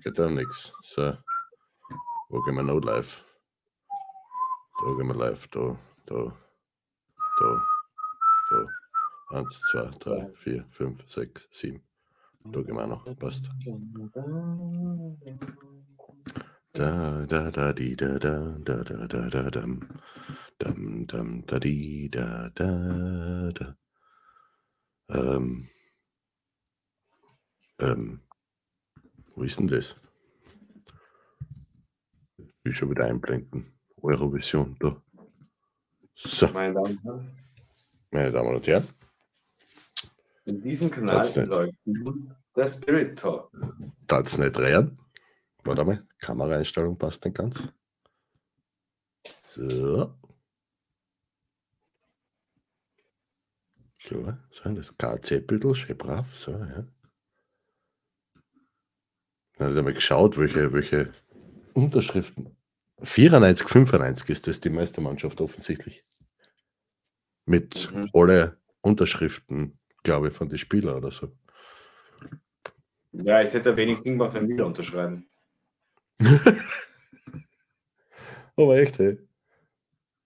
geht auch nichts. So, wo gehen wir noch live? Da gehen wir live, da, da, da, da. Eins, zwei, drei, vier, fünf, sechs, sieben. Da gehen wir noch, passt. Da, da, da, di, da, da, da, da, da, da, dam. Dam, dam, da, di, da, da, da. Ähm, ähm, wo ist denn das? Ich will schon wieder einblenden. Eurovision, da. So, Meine Damen und Herren, meine Damen und Herren, in diesem Kanal läuft nun der Spirit Talk. darf's nicht drehen. Warte mal, Kameraeinstellung passt nicht ganz. So. So, so das KC-Büttel, schön brav, so, ja. Dann habe ich mal geschaut, welche, welche Unterschriften. 94, 95 ist das die Meistermannschaft offensichtlich. Mit Mhm. alle Unterschriften, glaube ich, von den Spielern oder so. Ja, ich hätte wenig Singbar für Miller unterschreiben. Aber echt, hey.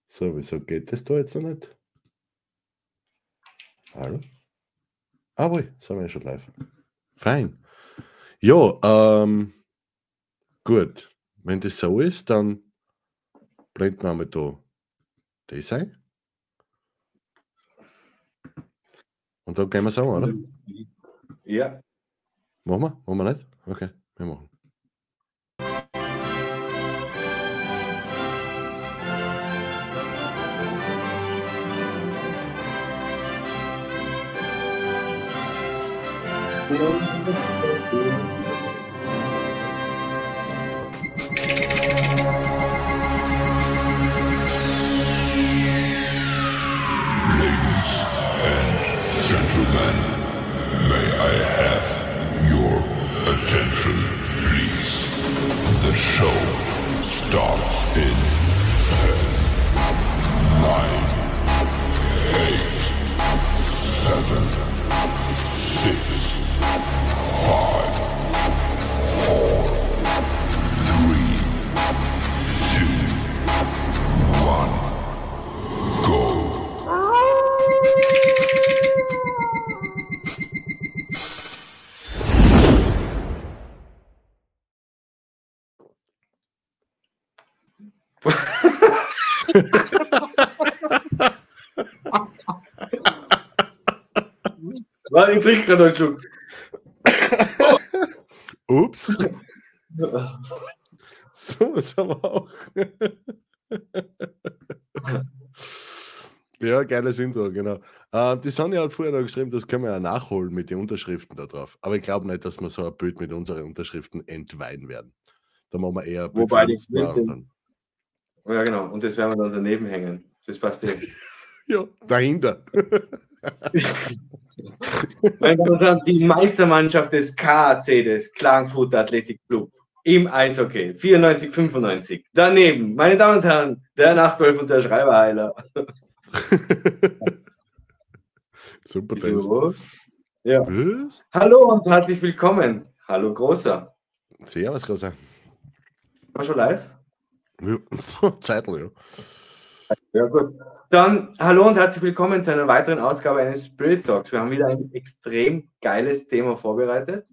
So, wieso geht das da jetzt noch nicht? Hallo? Ah, wohl, sind wir ja schon live. Fein. Ja, ähm, gut. Wenn das so ist, dann blenden wir mal da das ein. Und dann gehen wir sagen, oder? Ja, Machen wir? Machen wir nicht? Okay, wir machen. Gentlemen, trinke gerade einen Schluck. Ups, so ist aber auch. ja, geiles Intro, genau. Äh, die Sonja hat vorher noch geschrieben, das können wir ja nachholen mit den Unterschriften da drauf. Aber ich glaube nicht, dass wir so ein Bild mit unseren Unterschriften entweihen werden. Da machen wir eher Wobei die dann, Ja, genau. Und das werden wir dann daneben hängen. Das passt eh. Ja, dahinter. Meine Damen und Herren, die Meistermannschaft des KAC, des Klagenfurter Athletic Club im Eishockey, 94, 95. Daneben, meine Damen und Herren, der Nachtwolf und der Schreiberheiler. Super. So. Ja. Was? Hallo und herzlich willkommen. Hallo Großer. Servus, Großer. War schon live? Ja, Zeitl, ja. Ja, gut. Dann hallo und herzlich willkommen zu einer weiteren Ausgabe eines Spirit Talks. Wir haben wieder ein extrem geiles Thema vorbereitet.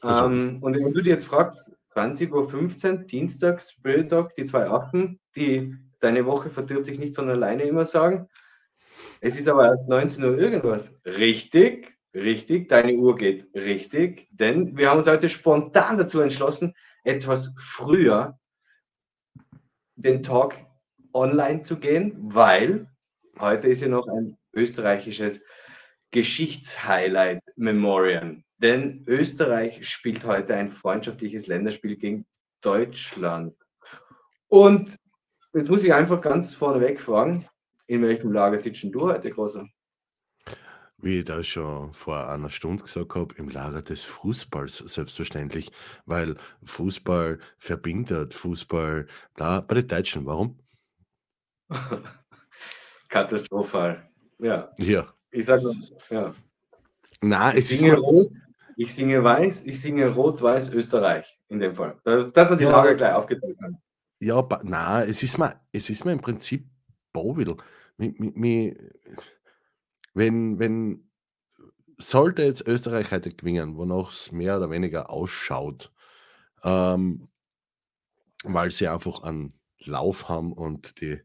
Also- Ähm, und wenn du dir jetzt fragst, 20.15 Uhr, Dienstag, Spirit Talk, die zwei Achten, die deine Woche verdirbt sich nicht von alleine immer sagen. Es ist aber erst 19 Uhr irgendwas. Richtig, richtig, deine Uhr geht richtig, denn wir haben uns heute spontan dazu entschlossen, etwas früher den Talk online zu gehen, weil heute ist ja noch ein österreichisches Geschichtshighlight Memorial. Denn Österreich spielt heute ein freundschaftliches Länderspiel gegen Deutschland. Und jetzt muss ich einfach ganz vorneweg fragen, in welchem Lager sitzt du heute, Großer? Wie ich das schon vor einer Stunde gesagt habe, im Lager des Fußballs selbstverständlich, weil Fußball verbindet, Fußball, bla, bei den Deutschen, warum? Katastrophal. Ja, Ja. ich sage ja. Na, es Dinge mal, rot, Ich singe weiß, ich singe rot-weiß Österreich in dem Fall. Dass man die Ja. Gleich aufgeteilt hat. Ja, na, es ist mir, es ist mir im Prinzip Bovidel. Wenn, wenn sollte jetzt Österreich heute gewinnen, wonach es mehr oder weniger ausschaut, ähm, weil sie einfach einen Lauf haben und die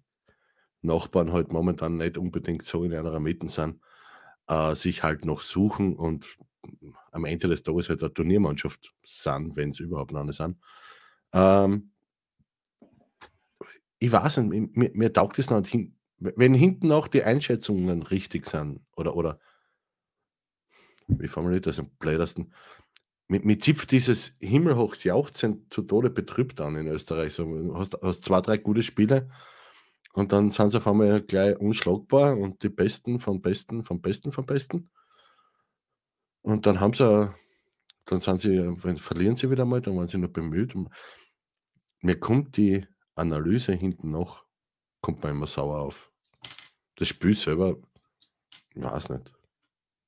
Nachbarn halt momentan nicht unbedingt so in einer Mitte sind, äh, sich halt noch suchen und am Ende des Tages halt eine Turniermannschaft sind, wenn es überhaupt noch eine sind. Ähm, ich weiß nicht, mir- mir, taugt es nicht hin, wenn hinten auch die Einschätzungen richtig sind oder, oder wie formuliert das am blödesten? Mir, mir zipft dieses himmelhoch Jauchzen zu Tode betrübt an in Österreich. So, hast, hast zwei, drei gute Spiele und dann sind sie auf einmal gleich unschlagbar und die Besten vom Besten, vom Besten, vom Besten. Und dann haben sie, dann sind sie, verlieren sie wieder mal, dann waren sie nur bemüht. Und mir kommt die Analyse hinten noch, kommt mir immer sauer auf. Das Spiel selber, ich weiß nicht.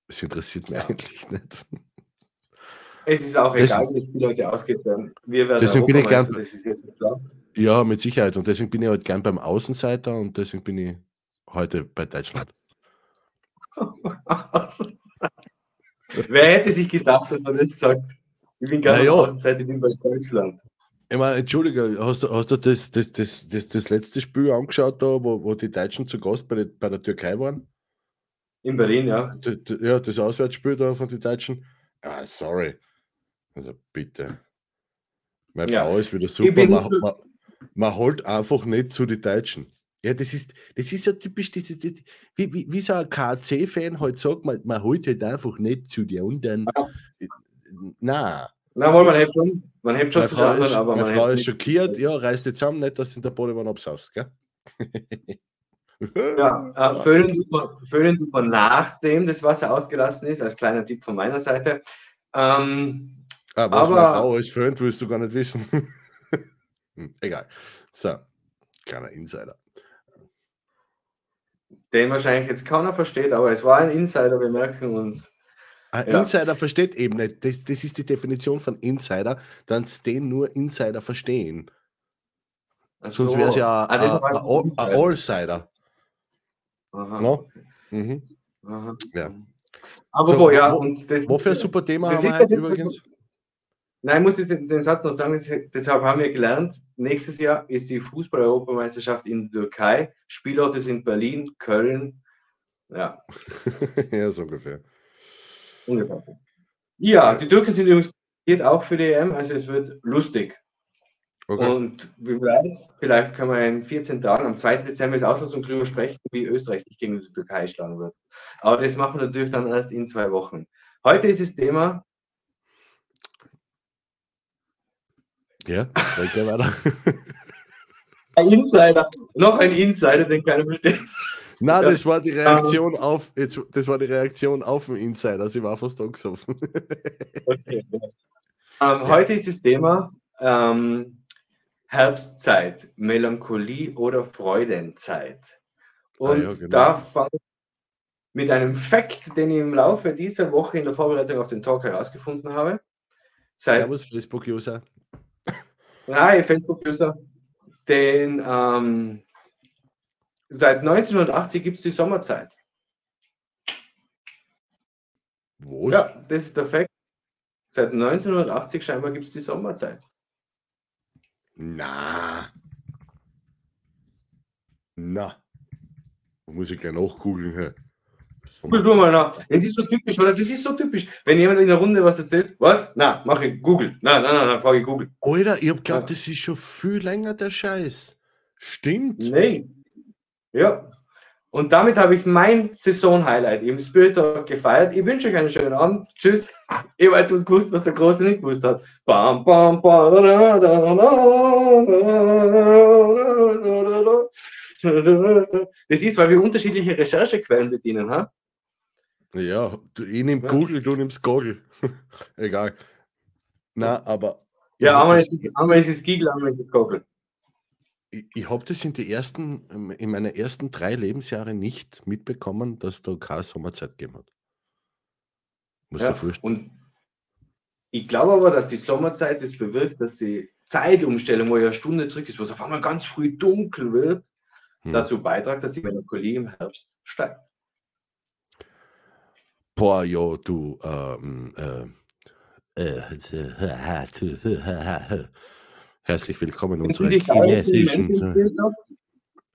Es interessiert mich eigentlich nicht. Es ist auch Das- egal, wie das Spiel heute ausgeht. Wir werden Deswegen bin ich gern- Ja, mit Sicherheit. Und deswegen bin ich halt gern beim Außenseiter und deswegen bin ich heute bei Deutschland. Wer hätte sich gedacht, dass man das sagt? Ich bin gerne Na ja. auf der Außenseite, ich bin bei Deutschland. Ich meine, Entschuldige, hast du, hast du das, das, das, das, das letzte Spiel angeschaut, da, wo, wo die Deutschen zu Gast bei, der- bei der Türkei waren? In Berlin, ja. Ja, das Auswärtsspiel da von den Deutschen. Ah, sorry. Also bitte. Meine Ja. Frau ist wieder super. bin- Man, man, holt einfach nicht zu den Deutschen. Ja, das ist, das ist ja typisch, das das, wie, wie, wie so ein KC-Fan halt sagt, man, man holt halt einfach nicht zu den anderen. Na, Na, wohl, man hebt schon, man hebt schon meine zu Frau, den ist, anderen, aber meine man Frau ist nicht. schockiert. Ja, reißt jetzt zusammen, nicht, dass du in der Bodewanne absaufst, gell? Ja, äh, föhnen, föhnen man nachdem das Wasser ausgelassen ist, als kleiner Tipp von meiner Seite. Ähm, Ah, was meine Aber- Frau alles föhnt, willst du gar nicht wissen. Hm, Egal. So, kleiner Insider. den wahrscheinlich jetzt keiner versteht, aber es war ein Insider, wir merken uns. Ein Ja. Insider versteht eben nicht. Das, das ist die Definition von Insider, dass den nur Insider verstehen. Ach Sonst so. wäre es ja Ah, ein. Allsider. No? Mhm. Aha. Ja. Aber So, wo, ja, und das, Wofür ein super Thema haben wir heute übrigens? Nein, ich muss jetzt den Satz noch sagen, das- deshalb haben wir gelernt, nächstes Jahr ist die Fußball-Europameisterschaft in der Türkei, Spielorte sind Berlin, Köln, ja, ja, so ungefähr. ungefähr. Ja, die Türken sind übrigens geht auch für die EM, also es wird lustig. Okay. Und wie weiß, vielleicht können wir in 14 Tagen, am 2. Dezember ist Auslosung drüber sprechen, wie Österreich sich gegen die Türkei schlagen wird. Aber das machen wir natürlich dann erst in zwei Wochen. Heute ist das Thema, Ja, red ja weiter. ein Insider, noch ein Insider, den keiner versteht. Nein, Ja. das war die Reaktion auf, jetzt, das war die Reaktion auf den Insider. Sie war fast angesoffen. Okay. Ähm, Heute ist das Thema ähm, Herbstzeit, Melancholie oder Freudenzeit. Und Ah ja, genau. da fange ich mit einem Fakt, den ich im Laufe dieser Woche in der Vorbereitung auf den Talk herausgefunden habe. Seit, Servus, Facebook-User. Nein, Facebook-User, den ähm, seit 1980 gibt es die Sommerzeit. Was? Ja, das ist der Fakt. Seit 1980 scheinbar gibt es die Sommerzeit. Na. Na. Muss ich gleich nachgoogeln. Google du mal nach. Das ist so typisch, oder? Das ist so typisch. Wenn jemand in der Runde was erzählt, was? Na, mache ich Google. Nein, nein, nein, nein, frage ich Google. Alter, ich hab glaubt, Ja. das ist schon viel länger der Scheiß. Stimmt. Nee. Ja. Und damit habe ich mein Saison-Highlight im Spirit Talk gefeiert. Ich wünsche euch einen schönen Abend. Tschüss. Ich habe etwas gewusst, was der Große nicht gewusst hat. Bam, bam, bam, da, da, da, da, da, da. Das ist, weil wir unterschiedliche Recherchequellen bedienen. Ha? Ja, du, ich nehm Ja. Google, du nimmst Goggle. Egal. Na, aber. Ja, einmal ist, es- einmal ist es Google, einmal ist es Google. ich, ich habe das in, die ersten, ähm, in meinen ersten drei Lebensjahre nicht mitbekommen, dass da keine Sommerzeit gegeben hat. Muss Ja, und Ich glaube aber, dass die Sommerzeit das bewirkt, dass die Zeitumstellung, wo ja eine Stunde zurück ist, wo es auf einmal ganz früh dunkel wird, Hm. dazu beiträgt, dass die Melancholie im Herbst steigt. Boah, jo, du, ähm, äh, äh, herzlich willkommen unserer chinesischen.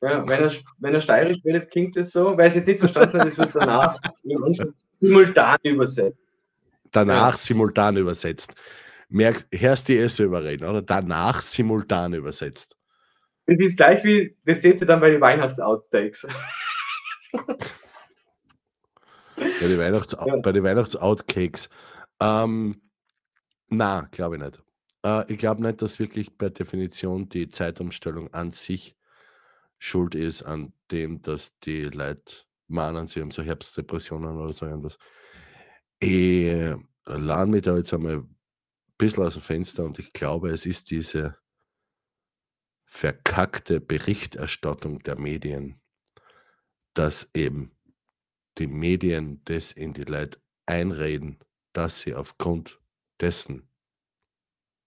Ja, wenn er, wenn er steirisch redet, klingt das so. Wer es jetzt nicht verstanden hat, das wird danach simultan übersetzt. danach simultan übersetzt. Merkst, hörst die es überreden, oder? Danach simultan übersetzt. Das ist gleich wie, das seht ihr dann bei den Weihnachts-Outtakes. Bei den, Weihnachts Ja. bei den Weihnachts-Outcakes. Ähm, na, glaube ich nicht. Äh, ich glaube nicht, dass wirklich per Definition die Zeitumstellung an sich schuld ist an dem, dass die Leute meinen, sie haben so Herbstdepressionen oder so irgendwas. Ich lade mich da jetzt einmal ein bisschen aus dem Fenster und ich glaube, es ist diese verkackte Berichterstattung der Medien, dass eben die Medien das in die Leute einreden, dass sie aufgrund dessen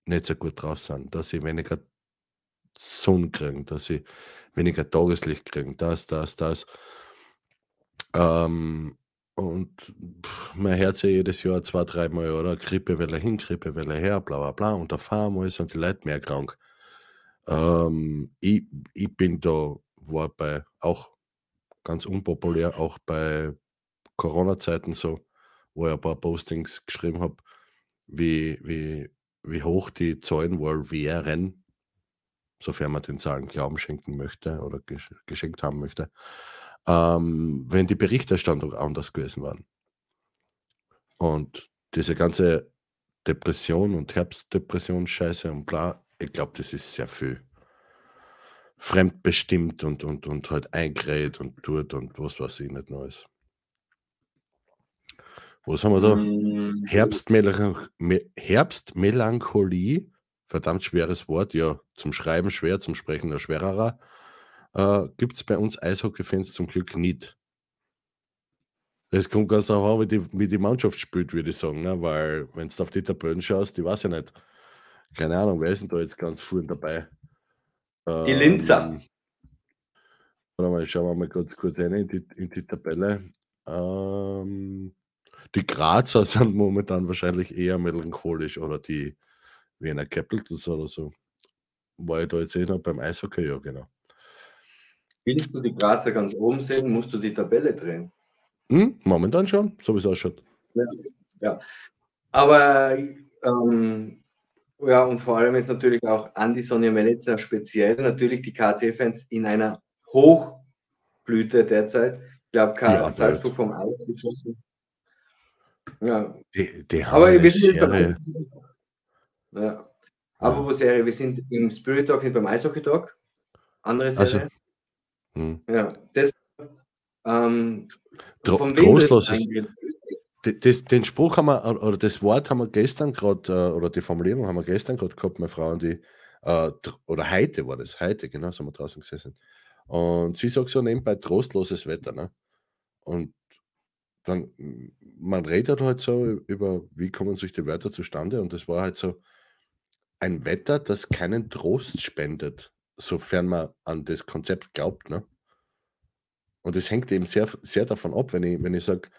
nicht so gut draus sind, dass sie weniger Sonne kriegen, dass sie weniger Tageslicht kriegen, das, das, das. Ähm, und pff, man hört ja jedes Jahr zwei, dreimal, oder? Grippewelle hin, Grippewelle her, bla bla bla. Und auf einmal sind die Leute mehr krank. Ähm, ich, ich bin da, war bei auch ganz unpopulär, auch bei Corona-Zeiten so, wo ich ein paar Postings geschrieben habe, wie, wie, wie hoch die Zahlen wohl wären, sofern man den Zahlen Glauben schenken möchte oder gesch geschenkt haben möchte, ähm, wenn die Berichterstattung anders gewesen waren. Und diese ganze Depression und Herbstdepression-Scheiße und bla, ich glaube, das ist sehr viel fremdbestimmt und, und, und halt eingeredet und tut und was weiß ich nicht Neues. Was haben wir da? Mm, Herbstmelanch Me Herbstmelancholie, verdammt schweres Wort, ja, zum Schreiben schwer, zum Sprechen noch schwerer. Äh, Gibt es bei uns Eishockey-Fans zum Glück nicht. Es kommt ganz darauf an, wie die, wie die Mannschaft spielt, würde ich sagen, ne? weil wenn du auf die Tabellen schaust, die weiß ja nicht. Keine Ahnung, wer ist denn da jetzt ganz vorne dabei? Die Linzer. Ähm, Warte mal, schauen wir mal kurz, kurz rein in die, in die Tabelle. Ähm, die Grazer sind momentan wahrscheinlich eher melancholisch oder die Wiener Capitals oder so. War ich da jetzt eh noch beim Eishockey? Ja, genau. willst du die Grazer ganz oben sehen, musst du die Tabelle drehen. Hm, momentan schon, so wie es ausschaut. Aber ähm, ja, und vor allem jetzt natürlich auch Andi Sonja Melitzer speziell, natürlich die KC-Fans in einer Hochblüte derzeit. Ich glaube, Ja, Salzburg vom Eis geschossen. Ja, Die, die haben aber wir sind Serie. ja. Apropos Serie, wir sind im Spirit Talk, nicht beim Eishockey Talk. Andere Also, Serie. Hm. Ja, das ähm, Tro trostloses. Das, den Spruch haben wir, oder das Wort haben wir gestern gerade, äh, oder die Formulierung haben wir gestern gerade gehabt, meine Frau und die, äh, oder heute war das, heute, genau, sind wir draußen gesessen. Und sie sagt so nebenbei trostloses Wetter, ne? Und dann, man redet halt so über, wie kommen sich die Wörter zustande und das war halt so ein Wetter, das keinen Trost spendet, sofern man an das Konzept glaubt, ne? Und es hängt eben sehr, sehr davon ab, wenn ich, wenn ich sage,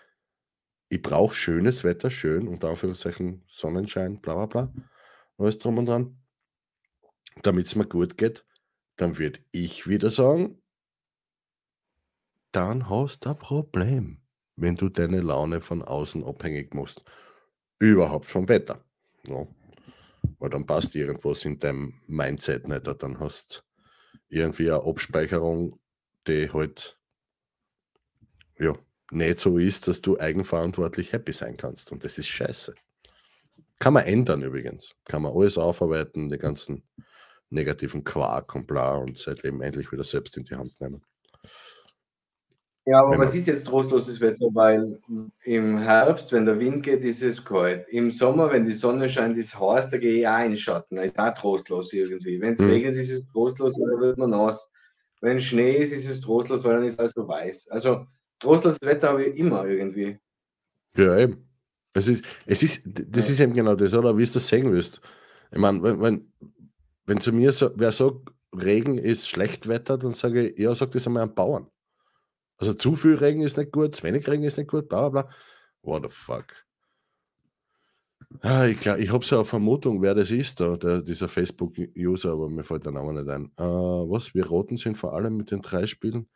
ich brauche schönes Wetter, schön, unter Anführungszeichen Sonnenschein, bla bla bla, alles drum und dran, damit es mir gut geht, dann würde ich wieder sagen, dann hast du ein Problem, wenn du deine Laune von außen abhängig machst. Überhaupt vom Wetter. Ja. Weil dann passt irgendwas in deinem Mindset nicht. Dann hast irgendwie eine Abspeicherung, die halt ja, nicht so ist, dass du eigenverantwortlich happy sein kannst. Und das ist scheiße. Kann man ändern übrigens. Kann man alles aufarbeiten, die ganzen negativen Quark und bla und sein Leben endlich wieder selbst in die Hand nehmen. Ja, aber was ist jetzt trostloses Wetter? Weil im Herbst, wenn der Wind geht, ist es kalt. Im Sommer, wenn die Sonne scheint, ist es heiß, da gehe ich auch in den Schatten. Da ist auch trostlos irgendwie. Wenn es Mhm. regnet, ist es trostlos, weil da wird man nass. Wenn Schnee ist, ist es trostlos, weil dann ist alles so weiß. Also trostloses Wetter habe ich immer irgendwie. Ja, eben. Es ist, es ist, das ist eben genau das, oder? Wie du das sehen willst. Ich meine, wenn, wenn, wenn zu mir so, wer sagt, Regen ist schlecht Wetter, dann sage ich, ja, sag das einmal am Bauern. Also zu viel Regen ist nicht gut, zu wenig Regen ist nicht gut, bla bla bla. What the fuck? Ah, ich glaub, ich habe so eine Vermutung, wer das ist, da, der, dieser Facebook-User, aber mir fällt der Name nicht ein. Äh, was? Wir Roten sind vor allem mit den drei Spielen,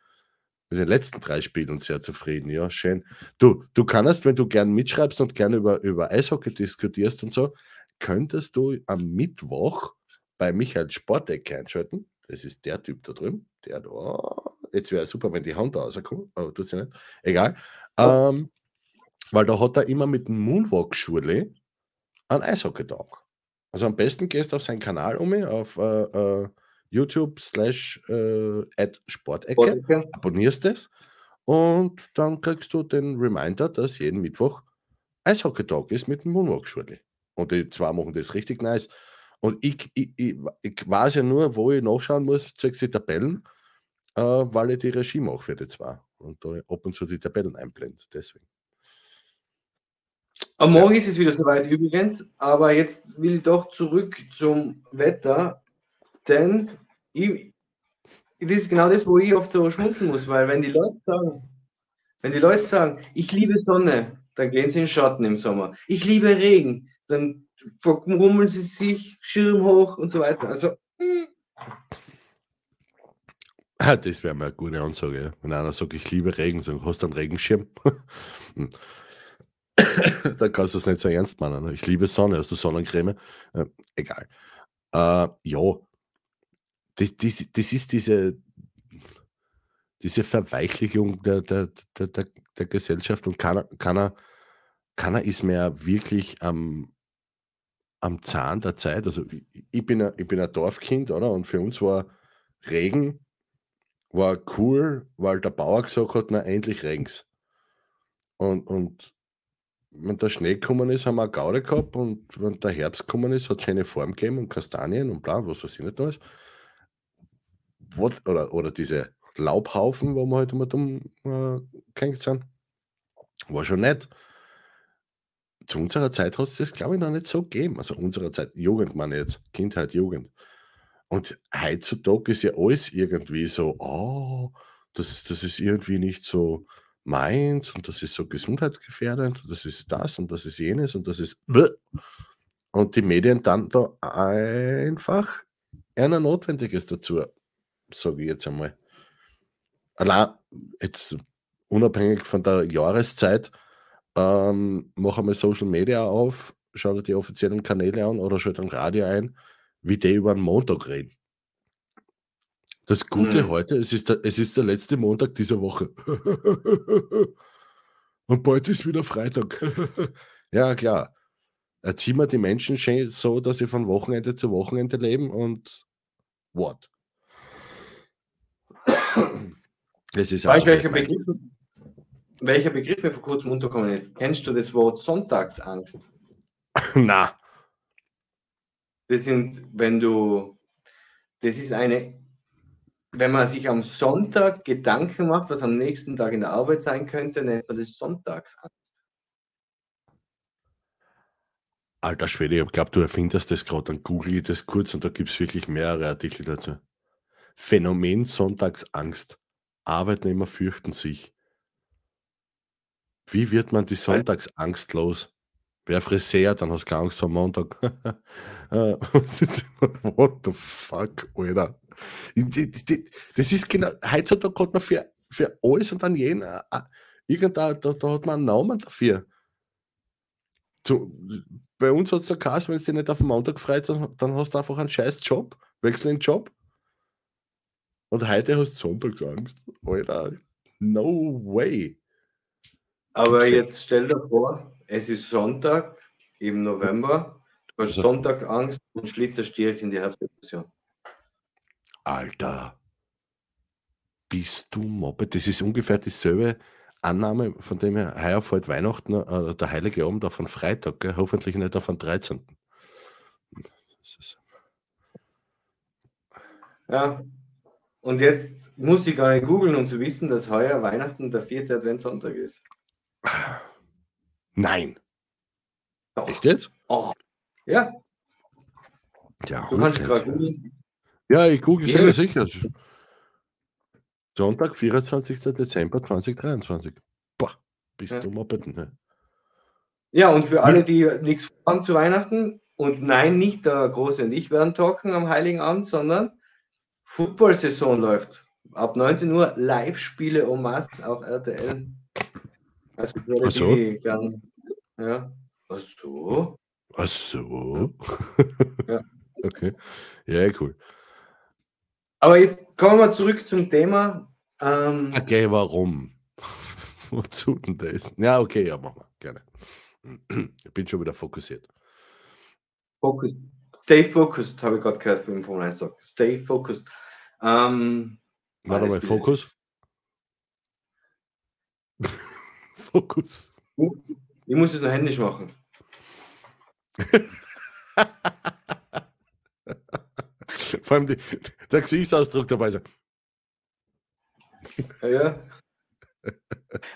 mit den letzten drei Spielen sehr zufrieden. Ja, schön. Du, du kannst, wenn du gern mitschreibst und gerne über, über Eishockey diskutierst und so, könntest du am Mittwoch bei Michael Sportecke einschalten. Das ist der Typ da drüben. Der da. Jetzt wäre super, wenn die Hand da rauskommt, aber tut sie nicht. Egal. Oh. Ähm, weil da hat er immer mit dem Moonwalk-Schule einen Eishockey-Tag. Also am besten gehst du auf seinen Kanal um, auf äh, äh, YouTube slash äh, Sportecke, abonnierst es und dann kriegst du den Reminder, dass jeden Mittwoch Eishockey-Tag ist mit dem Moonwalk-Schule. Und die zwei machen das richtig nice. Und ich, ich, ich, ich weiß ja nur, wo ich nachschauen muss, zeigst die Tabellen, äh, weil ich die Regie mache für die zwei. Und da ab und zu die Tabellen einblende. Deswegen. Am Morgen ist es wieder soweit übrigens, aber jetzt will ich doch zurück zum Wetter, denn ich, das ist genau das, wo ich oft so schmunzeln muss, weil wenn die Leute sagen, wenn die Leute sagen, ich liebe Sonne, dann gehen sie in Schatten im Sommer. Ich liebe Regen, dann verrummeln sie sich, Schirm hoch und so weiter. Also, hm, Das wäre mal eine gute Ansage. Wenn einer sagt, ich liebe Regen, dann hast du einen Regenschirm. Hm. dann kannst du das nicht so ernst meinen. ne? Ich liebe Sonne, hast du Sonnencreme? Äh, egal. Äh, ja, das, das, das ist diese, diese Verweichlichung der, der, der, der, der Gesellschaft und keiner, keiner, keiner ist mehr wirklich am, am Zahn der Zeit. Also ich- bin, ein, ich bin ein Dorfkind, oder? Und für uns war Regen war cool, weil der Bauer gesagt hat, na endlich regens. Und, und wenn der Schnee gekommen ist, haben wir eine Gaude gehabt und wenn der Herbst gekommen ist, hat es schöne Form gegeben und Kastanien und bla, was weiß ich nicht alles. What, oder, oder diese Laubhaufen, wo wir halt immer dumm äh, sind. War schon nett. Zu unserer Zeit hat es das, glaube ich, noch nicht so gegeben. Also unserer Zeit, Jugend meine ich jetzt, Kindheit, Jugend. Und heutzutage ist ja alles irgendwie so, oh, das, das ist irgendwie nicht so meins und das ist so gesundheitsgefährdend und das ist das und das ist jenes und das ist. Und die Medien dann da einfach einer Notwendiges dazu, sage ich jetzt einmal. Allein jetzt unabhängig von der Jahreszeit, ähm, mach einmal Social Media auf, schau dir die offiziellen Kanäle an oder schau dir ein Radio ein, wie die über einen Montag reden. Das Gute Hm. heute, es ist, der, es ist der letzte Montag dieser Woche. Und bald ist wieder Freitag. ja, klar. Erziehen wir die Menschen so, dass sie von Wochenende zu Wochenende leben und what? Es ist weißt welcher. Begriff, welcher Begriff mir vor kurzem untergekommen ist? Kennst du das Wort Sonntagsangst? Na, Das sind, wenn du, das ist eine, wenn man sich am Sonntag Gedanken macht, was am nächsten Tag in der Arbeit sein könnte, nennt man das Sonntagsangst. alter Schwede, ich glaube, du erfindest das gerade, dann google ich das kurz und da gibt es wirklich mehrere Artikel dazu. Phänomen Sonntagsangst. Arbeitnehmer fürchten sich. Wie wird man die Sonntagsangst los? Wer Friseur, dann hast du keine Angst vor Montag. Äh, What the fuck, Alter. Das ist genau, heutzutage hat man für, für alles und dann jeden, äh, irgendein, da, da hat man einen Namen dafür. Zu, bei uns hat es der Kass, wenn es dir nicht auf den Montag freut, dann, dann hast du einfach einen scheiß Job, wechsel den Job. Und heute hast du Sonntagsangst. Alter, no way. Aber jetzt stell dir vor, es ist Sonntag im November, du hast Also- Sonntagangst und schlitterst direkt in die Herbstdepression. Alter, bist du Moppe? Das ist ungefähr dieselbe Annahme, von dem her, heuer fällt Weihnachten, äh, der Heilige Abend auf einen Freitag, gell? hoffentlich nicht auf einen 13. Das ist, Ja. Und jetzt musste ich gar nicht googeln, um zu wissen, dass heuer Weihnachten der vierte Adventssonntag ist. nein, Doch. Echt jetzt? Oh. Ja, Ja, du kannst 100%. gerade. Ja, ich google Ja. sicher, sicher. Sonntag, 24. Dezember 2023. Boah, bist Ja. du moppeten. Ne? Ja, und für alle, die nichts vorhaben zu Weihnachten, und nein, nicht der Große und ich werden talken am Heiligen Abend, sondern Football-Saison läuft. Ab 19 Uhr Live-Spiele en masse auf RTL. Also Ach so. gern, ja. Ach so. Ach so. Ja. Okay. Ja, cool. Aber jetzt kommen wir zurück zum Thema. Ähm, Okay, warum? Wozu denn das? Ja, okay, ja, mach mal. Gerne. Ich bin schon wieder fokussiert. Focus. Stay focused, habe ich gerade gehört von Formel 1 Talk. Stay focused. Ähm, Warte mal, Fokus. Fokus. Ich muss es nur händisch machen. Vor allem die, der Gesichtsausdruck dabei sein. Ja.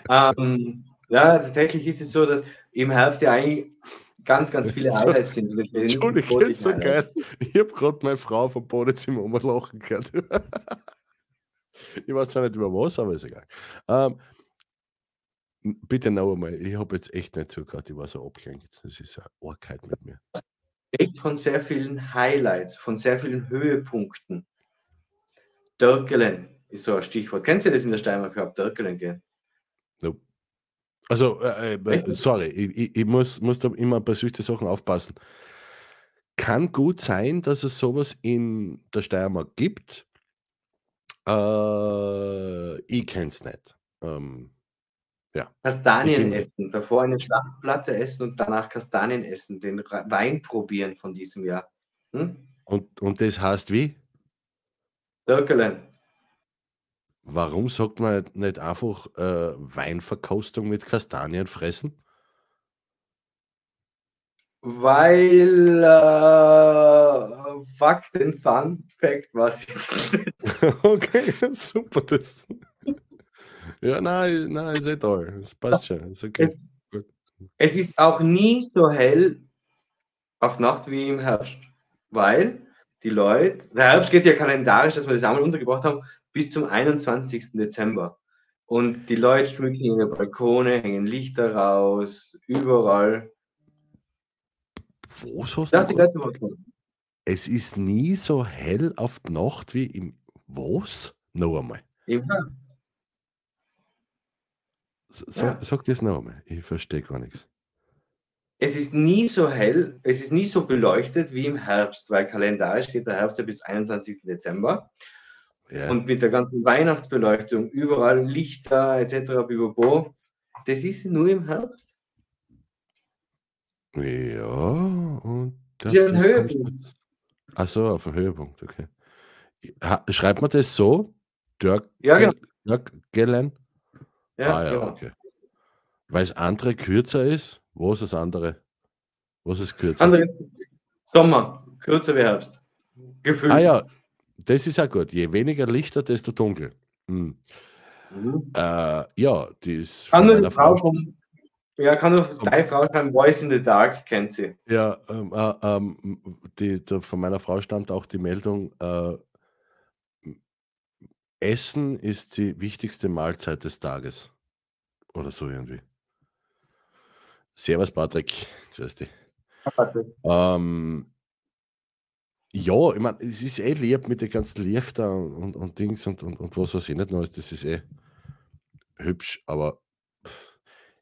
ähm, ja, tatsächlich ist es so, dass im Herbst ja eigentlich ganz, ganz viele. Highlights sind. Entschuldigung, ist so geil. Ich habe gerade meine Frau vom Badezimmer umlachen gehört. ich weiß zwar nicht über was, aber ist egal. Ähm, bitte noch einmal, ich habe jetzt echt nicht zugehört, ich war so abgelenkt. Das ist eine Orgheit mit mir. Echt von sehr vielen Highlights, von sehr vielen Höhepunkten. Dörkelen ist so ein Stichwort. Kennst du das in der Steiermark gehabt? Dörkelen gehen. Also, äh, äh, Echt? sorry, ich, ich, muss, muss da immer bei solchen Sachen aufpassen. Kann gut sein, dass es sowas in der Steiermark gibt. Äh, ich kenne es nicht. Ähm, Kastanien Ich bin- essen, davor eine Schlachtplatte essen und danach Kastanien essen, den Wein probieren von diesem Jahr. Hm? und, und das heißt wie? Dörkelen. Warum sagt man nicht einfach äh, Weinverkostung mit Kastanien fressen? Weil, äh, fuck den Fun Fact, was jetzt okay, super. Das. ja, nein, nein, ist eh toll. Das passt schon. Ist okay. Es ist auch nie so hell auf Nacht wie im Herbst, weil die Leute, der Herbst geht ja kalendarisch, dass wir das einmal untergebracht haben, bis zum 21. Dezember. Und die Leute schmücken ihre Balkone, hängen Lichter raus, überall. Was hast Das du ist. Es ist nie so hell auf die Nacht wie im. Was? Noch einmal. Im Herbst. S- Ja. Sag, sag das noch einmal. Ich verstehe gar nichts. Es ist nie so hell, es ist nie so beleuchtet wie im Herbst, weil kalendarisch geht der Herbst ja bis 21. Dezember. Ja. Und mit der ganzen Weihnachtsbeleuchtung, überall Lichter etc. Bibobo, das ist nur im Herbst. ja, und Ja, das kommst du Höhepunkt. jetzt. Ach so, auf den Höhepunkt, okay. Ha, schreibt man das so? Dirk, Ja, genau. Dirk Gelen? Ja, ah, ja, genau. okay. Weil das andere kürzer ist? Wo ist das andere? Was ist kürzer? Anderes Sommer, kürzer wie Herbst. Gefühlt. Ah ja, das ist auch gut. Je weniger Lichter, desto dunkel. Hm. Mhm. Äh, ja, die ist Kann von nur die Frau Frau. ja, kann nur deine Frau schreiben, Voice in the Dark, kennt sie. Ja, ähm, äh, ähm, die, da, von meiner Frau stammt auch die Meldung, äh, Essen ist die wichtigste Mahlzeit des Tages. Oder so irgendwie. Servus, Patrick. Grüß dich. Ähm, ja, ich meine, es ist eh lieb mit den ganzen Lichtern und, und Dings und, und, und was weiß ich nicht noch, das ist eh hübsch, aber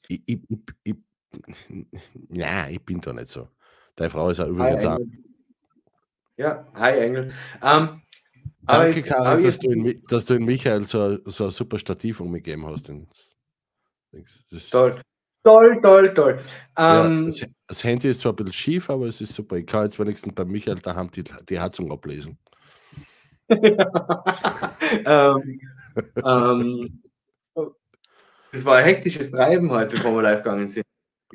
ich, ich, ich, ich, ja, ich bin da nicht so. Deine Frau ist auch Hi, übrigens auch. Engel. Ja, hi Engel. Ähm, aber Danke, aber Karin, dass du, in, dass du in Michael so, so ein super Stativ umgegeben hast. Toll, toll, toll, toll. Ja, Ähm, das, das Handy ist zwar ein bisschen schief, aber es ist super. Ich kann jetzt wenigstens bei Michael daheim die, die Heizung ablesen. ähm, ähm, das war ein hektisches Treiben heute, bevor wir live gegangen sind.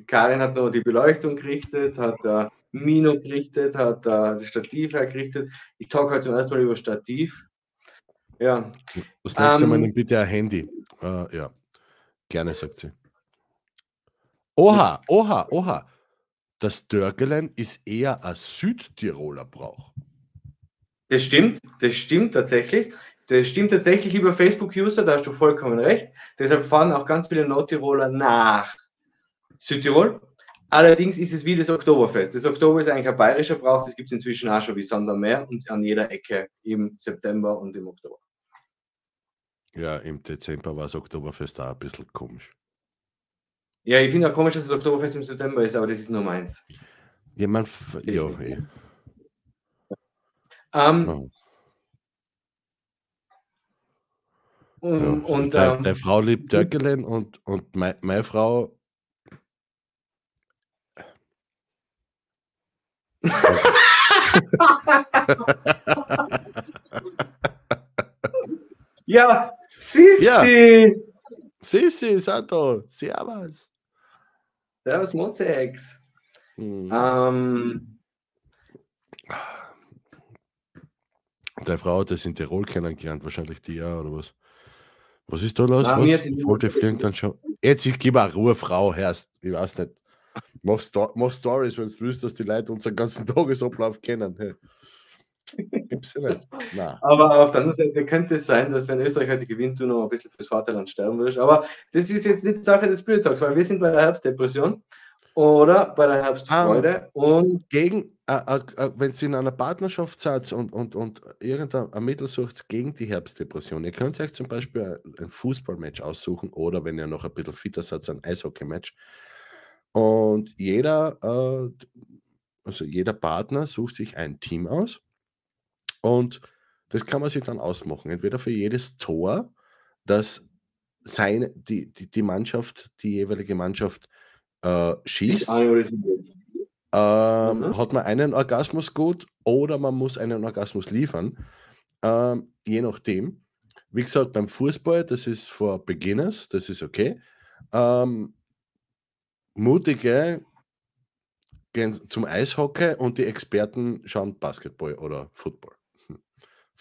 Karin hat noch die Beleuchtung gerichtet, hat da Mino gerichtet, hat da das Stativ hergerichtet. Ich talk heute zum ersten Mal über Stativ. Ja, Das nächste Mal Ähm, nimm bitte ein Handy. Äh, ja, gerne, sagt sie. Oha, oha, oha. das Dörgelen ist eher ein Südtiroler Brauch. Das stimmt, das stimmt tatsächlich. Das stimmt tatsächlich, lieber Facebook-User, da hast du vollkommen recht. Deshalb fahren auch ganz viele Nordtiroler nach Südtirol. Allerdings ist es wie das Oktoberfest. Das Oktober ist eigentlich ein bayerischer Brauch, das gibt es inzwischen auch schon wie Sand am Meer und an jeder Ecke im September und im Oktober. Ja, im Dezember war das Oktoberfest auch ein bisschen komisch. Ja, ich finde auch komisch, dass das Oktoberfest im September ist, aber das ist nur meins. Ja, man, f- ja, eh. Ähm, Ja. und, Ja, und deine, ähm, deine Frau liebt Dörgelen und, und mei- meine Frau. ja, Sissi! Sissi, Sato, Servus. Servus, Mozex. Mhm. Ähm, Deine Frau hat das in Tirol kennengelernt, wahrscheinlich die ja, oder was? Was ist da los? Mir was? sie- Wollte fliegen dann schon. Jetzt, ich gebe auch Ruhe, Frau, Herrst. Ich weiß nicht. Mach, Sto mach Stories, wenn du willst, dass die Leute unseren ganzen Tagesablauf kennen. Hey. Gibt's ja nicht. Nein. aber auf der anderen Seite könnte es sein, dass wenn Österreich heute gewinnt, du noch ein bisschen fürs Vaterland sterben wirst. Aber das ist jetzt nicht Sache des Spirit Talks, weil wir sind bei der Herbstdepression oder bei der Herbstfreude und Gegen, äh, äh, äh, wenn ihr in einer Partnerschaft seid und, und, und irgendein ein Mittel sucht gegen die Herbstdepression, ihr könnt euch zum Beispiel ein Fußballmatch aussuchen oder wenn ihr noch ein bisschen fitter seid, ein Eishockey-Match. Und jeder, äh, also jeder Partner sucht sich ein Team aus und das kann man sich dann ausmachen. Entweder für jedes Tor, das seine, die, die, die Mannschaft, die jeweilige Mannschaft äh, schießt, ähm, Mhm. hat man einen Orgasmus gut oder man muss einen Orgasmus liefern. Ähm, je nachdem. Wie gesagt, beim Fußball, das ist for Beginners, das ist okay. Ähm, Mutige gehen zum Eishockey und die Experten schauen Basketball oder Football.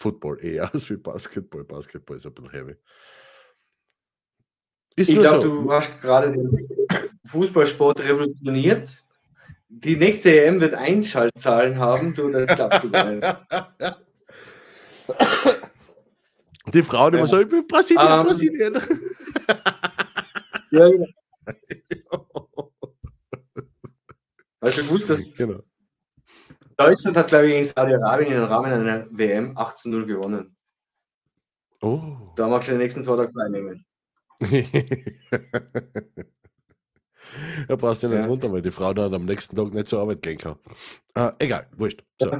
Football eher als wie Basketball. Basketball ist ein bisschen heavy. Ist Ich glaube, so. du hast gerade den Fußballsport revolutioniert. Die nächste EM wird Einschaltzahlen haben, du, das glaubst du gar nicht. Die Frau, die Ja. immer so, ich bin Brasilien, Ähm, Brasilien. Ja, genau. Hast du gewusst, dass genau. Deutschland hat, glaube ich, gegen Saudi-Arabien im Rahmen einer WM 8 zu 0 gewonnen. Oh. Da magst du den nächsten zwei Tage teilnehmen. da brauchst du dich nicht Ja. wundern, weil die Frau dann am nächsten Tag nicht zur Arbeit gehen kann. Äh, egal, wurscht. So.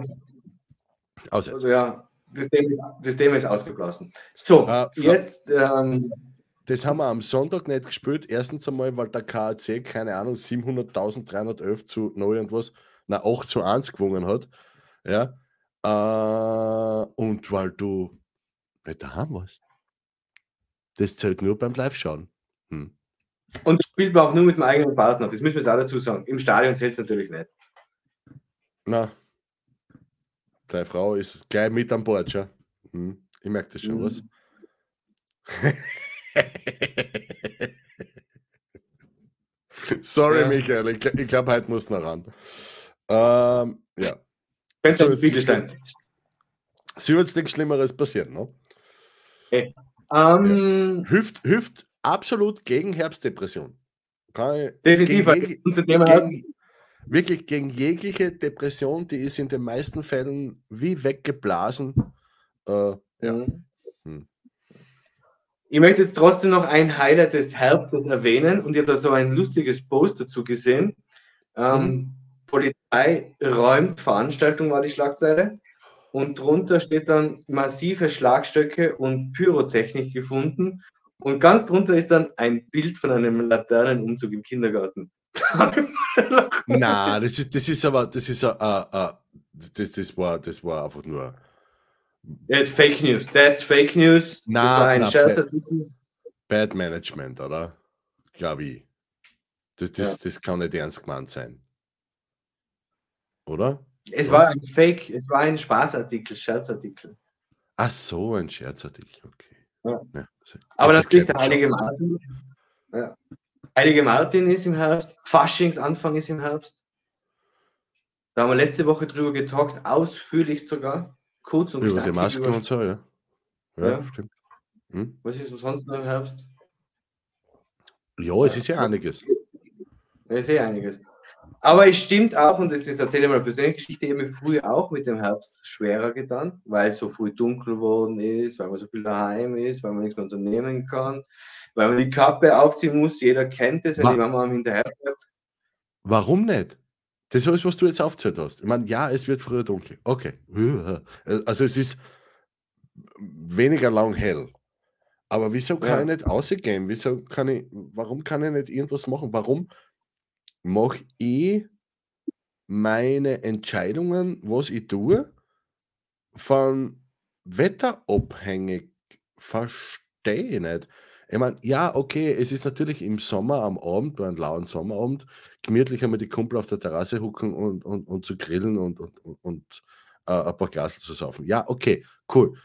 Aus jetzt. Also ja, das Thema, das Thema ist ausgeblasen. So, Äh, jetzt, ähm, Das haben wir am Sonntag nicht gespielt. Erstens einmal, weil der KAC, keine Ahnung, 700.311 zu 0 und was, na 8 zu 1 gewonnen hat. Ja. Äh, und weil du nicht daheim warst. Das zählt nur beim Live-Schauen. Hm. und spielt man auch nur mit dem eigenen Partner. Das müssen wir jetzt auch dazu sagen. Im Stadion zählt es natürlich nicht. Na, deine Frau ist gleich mit an Bord, schon. Hm. Ich merke das schon, Mhm. was? Sorry, Ja. Michael, ich, ich glaube, heute muss noch ran. Ähm, ja. Könnte So, Spiegel nicht sein. Sie wird nichts Schlimmeres passieren, ne? Ähm, Hilft, hilft absolut gegen Herbstdepression. Kann definitiv, gegen, unser Thema hat, gegen, wirklich gegen jegliche Depression, die ist in den meisten Fällen wie weggeblasen. Äh, ja. Mhm. Hm. Ich möchte jetzt trotzdem noch ein Highlight des Herbstes erwähnen und ich habe da so ein lustiges Post dazu gesehen. Ähm, Mhm. Polizei räumt Veranstaltung war die Schlagzeile und drunter steht dann massive Schlagstöcke und Pyrotechnik gefunden und ganz drunter ist dann ein Bild von einem Laternenumzug im Kindergarten. Na, das ist, das ist aber, das ist, äh, äh, das, das, war, das war einfach nur. That's Fake News. That's Fake News. Na, das na, Scherzartikel. Bad Management, oder? Glaube ich. Das, das, das kann nicht ernst gemeint sein. Oder? Es war ein Fake, es war ein Spaßartikel, Scherzartikel. Ach so, ein Scherzartikel, okay. Ja. so- Aber das kennt der Heilige schon. Martin. Ja. Heilige Martin ist im Herbst, Faschingsanfang ist im Herbst. Da haben wir letzte Woche drüber getalkt, ausführlich sogar. Kurz und Über die Masken über- und so, ja. Ja, Ja. stimmt. Hm? Was ist sonst noch im Herbst? Ja, es ist ja einiges. Ja, ist eh einiges. Aber es stimmt auch, und das ist, erzähle ich mal eine persönliche Geschichte, ich habe mir früher auch mit dem Herbst schwerer getan, weil es so früh dunkel geworden ist, weil man so viel daheim ist, weil man nichts mehr unternehmen kann, weil man die Kappe aufziehen muss. Jeder kennt es, wenn Wa- die Mama am hinterher fährt. Warum nicht? Das ist alles, was du jetzt aufgezählt hast. Ich meine, ja, es wird früher dunkel. Okay. Also es ist weniger lang hell. Aber wieso kann Ja. ich nicht rausgehen? Wieso kann ich, warum kann ich nicht irgendwas machen? Warum mache ich meine Entscheidungen, was ich tue, von Wetter abhängig? Verstehe ich nicht. Ich meine, ja, okay, es ist natürlich im Sommer am Abend, bei einem lauen Sommerabend, gemütlicher mit die Kumpel auf der Terrasse hucken und, und, und zu grillen und, und, und, äh, ein paar Glas zu saufen. Ja, okay, cool.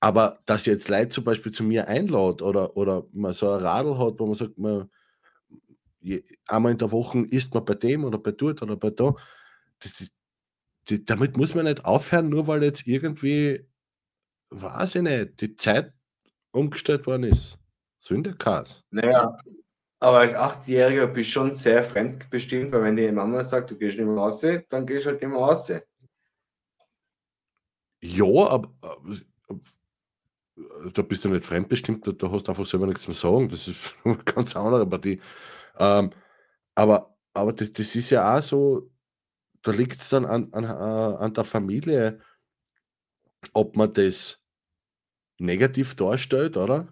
Aber dass jetzt Leute zum Beispiel zu mir einladen oder, oder man so ein Radl hat, wo man sagt, man, einmal in der Woche isst man bei dem oder bei dort oder bei da, ist, die, damit muss man nicht aufhören, nur weil jetzt irgendwie, weiß ich nicht, die Zeit umgestellt worden ist. Der Kass. Naja, aber als Achtjähriger bist du schon sehr fremdbestimmt, weil wenn die Mama sagt, du gehst nicht mehr raus, dann gehst du halt nicht mehr raus. Ja, aber, aber da bist du nicht fremdbestimmt, da, da hast du einfach selber nichts zu sagen. Das ist eine ganz andere Partie. Ähm, aber aber das, das ist ja auch so, da liegt es dann an, an, äh, an der Familie, ob man das negativ darstellt, oder?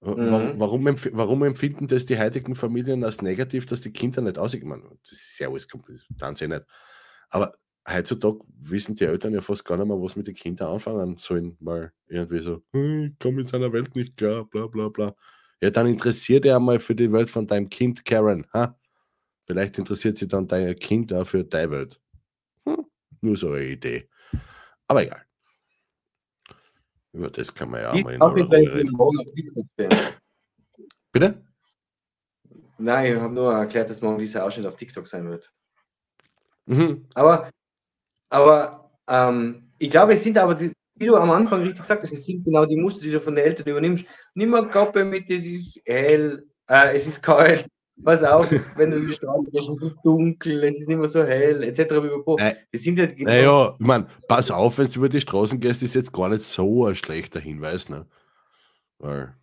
Warum, Mhm. warum, empf warum empfinden das die heutigen Familien als negativ, dass die Kinder nicht? Ich meine, Das ist ja alles komplett, dann sie nicht. Aber heutzutage wissen die Eltern ja fast gar nicht mehr, was mit den Kindern anfangen sollen, weil irgendwie so, "Hm, ich komme mit seiner Welt nicht klar, bla bla bla. Ja, dann interessiert er einmal für die Welt von deinem Kind, Karen. Ha? Vielleicht interessiert sich dann dein Kind auch für deine Welt. Hm, nur so eine Idee. Aber egal. Über das kann man ja auch Ich mal in aller Ruhe ich reden. Bitte? Nein, ich habe nur erklärt, dass morgen dieser Ausschnitt auf TikTok sein wird. Mhm. Aber, aber ähm, ich glaube, es sind aber, die, wie du am Anfang richtig gesagt hast, es sind genau die Muster, die du von den Eltern übernimmst. Nimm mal Kappe mit, es ist hell, äh, es ist kalt. Pass auf, wenn du in die Straße gehst, es ist dunkel, es ist nicht mehr so hell, etc. Äh, Das sind ja genau Naja, ich meine, pass auf, wenn du über die Straßen gehst, ist jetzt gar nicht so ein schlechter Hinweis, ne? Weil,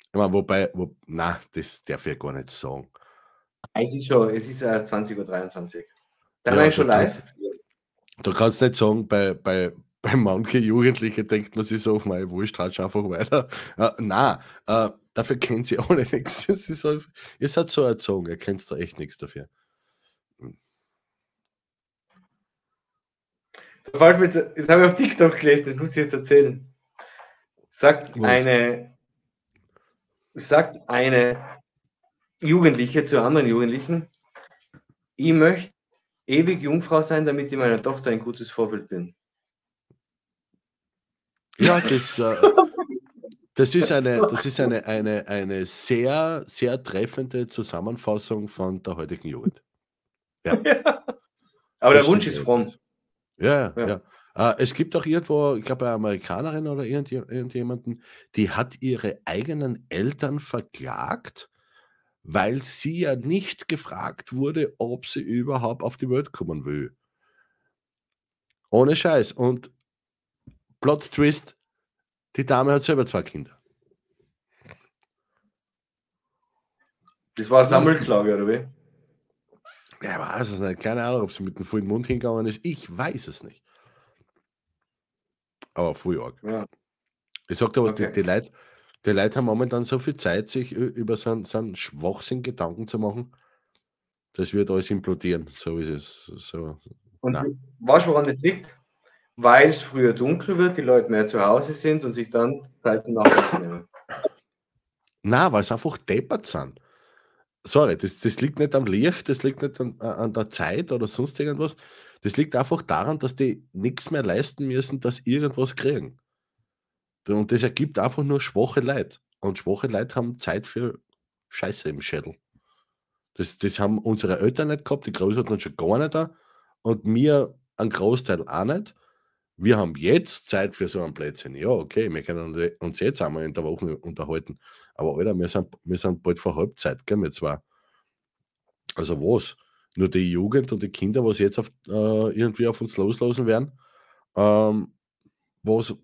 ich meine, wobei, wo, na, das darf ich gar nicht sagen. Es ist schon, es ist erst 20.23 Uhr. Dann Ja, eigentlich schon du kannst- live. Du kannst nicht sagen, bei, bei, bei manchen Jugendlichen denkt man sich so, mein Wurscht, halt einfach weiter. Äh, nein, äh, dafür kennt sie alle nichts. Das ist halt, ihr seid so erzogen, ihr kennt da echt nichts dafür. Da fällt mir jetzt- Das habe ich auf TikTok gelesen, das muss ich jetzt erzählen. Sagt Was? eine, sagt eine Jugendliche zu anderen Jugendlichen, ich möchte ewig Jungfrau sein, damit ich meiner Tochter ein gutes Vorbild bin. Ja, das, äh, das ist, eine, das ist eine, eine, eine sehr, sehr treffende Zusammenfassung von der heutigen Jugend. Aber Das der Wunsch ist fromm. Ja, ja. Ja. ja. Äh, es gibt auch irgendwo, ich glaube, eine Amerikanerin oder irgendje- irgendjemanden, die hat ihre eigenen Eltern verklagt, weil sie ja nicht gefragt wurde, ob sie überhaupt auf die Welt kommen will. Ohne Scheiß. Und Plot Twist, die Dame hat selber zwei Kinder. Das war Sammelklage, oder wie? Ja, weiß es nicht. Keine Ahnung, ob sie mit dem vollen Mund hingegangen ist. Ich weiß es nicht. Aber voll arg. Ja. Ich sag dir was, Okay. die, die, Leute, die Leute haben momentan so viel Zeit, sich über so einen, so einen Schwachsinn Gedanken zu machen. Das wird alles implodieren. So ist es. So. Und Nein. weißt du, woran das liegt? Weil es früher dunkel wird, die Leute mehr zu Hause sind und sich dann Zeit zum Nachdenken nehmen. Na, weil es einfach deppert sind. Sorry, das, das liegt nicht am Licht, das liegt nicht an, an der Zeit oder sonst irgendwas. Das liegt einfach daran, dass die nichts mehr leisten müssen, dass irgendwas kriegen. Und das ergibt einfach nur schwache Leute. Und schwache Leute haben Zeit für Scheiße im Schädel. Das, das haben unsere Eltern nicht gehabt, die Großeltern schon gar nicht da. und mir einen Großteil auch nicht. Wir haben jetzt Zeit für so ein Plätzchen. Ja, okay, wir können uns jetzt einmal in der Woche unterhalten. Aber Alter, wir sind, wir sind bald vor Halbzeit, gell, wir zwei. Also was? Nur die Jugend und die Kinder, was jetzt auf, äh, irgendwie auf uns loslassen werden, ähm, was,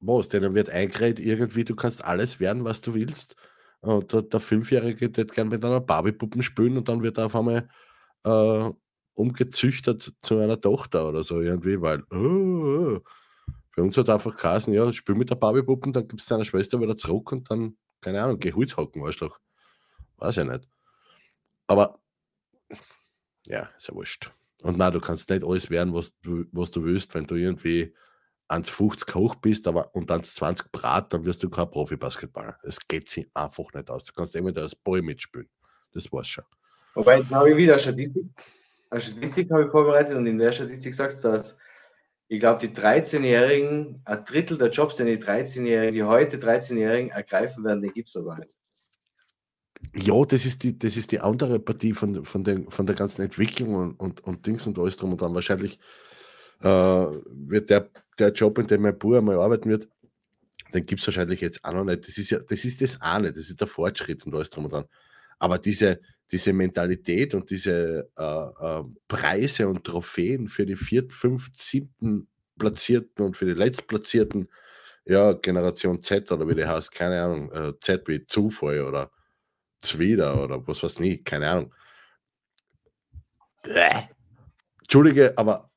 was, denen wird eingeredet irgendwie, du kannst alles werden, was du willst. Und der, der Fünfjährige wird gerne mit einer Barbie-Puppen spielen und dann wird er auf einmal äh, umgezüchtet zu einer Tochter oder so irgendwie, weil oh, oh. bei uns hat einfach geheißen, ja, spiel mit der Barbie-Puppen, dann gibt es deiner Schwester wieder zurück und dann, keine Ahnung, geh Holzhacken, Arschloch. Weiß ja nicht. Aber ja, ist ja wurscht. Und nein, du kannst nicht alles werden, was du, was du willst, wenn du irgendwie 1,50 hoch bist aber, und 1,20 Brat, dann wirst du kein Profi-Basketballer. Es geht sich einfach nicht aus. Du kannst immer als Ball mitspielen. Das war's schon. Wobei, jetzt habe ich wieder Statistik. Eine Statistik habe ich vorbereitet und in der Statistik sagst du, dass ich glaube, die 13-Jährigen, ein Drittel der Jobs, die die 13-Jährigen, die heute 13-Jährigen ergreifen werden, die gibt es sogar nicht. Ja, das ist die, das ist die andere Partie von, von, den, von der ganzen Entwicklung und, und, und Dings und alles drum und dran. Wahrscheinlich äh, wird der, der Job, in dem mein Bruder mal arbeiten wird, den gibt es wahrscheinlich jetzt auch noch nicht. Das ist ja, das ist das eine, das ist der Fortschritt und alles drum und dran. Aber diese, diese Mentalität und diese äh, äh, Preise und Trophäen für die vierten, fünften, siebten Platzierten und für die letztplatzierten, ja, Generation Z oder wie die heißt, keine Ahnung, äh, Z wie Zufall oder Zwider oder was weiß nicht, keine Ahnung. Bäh. Entschuldige, aber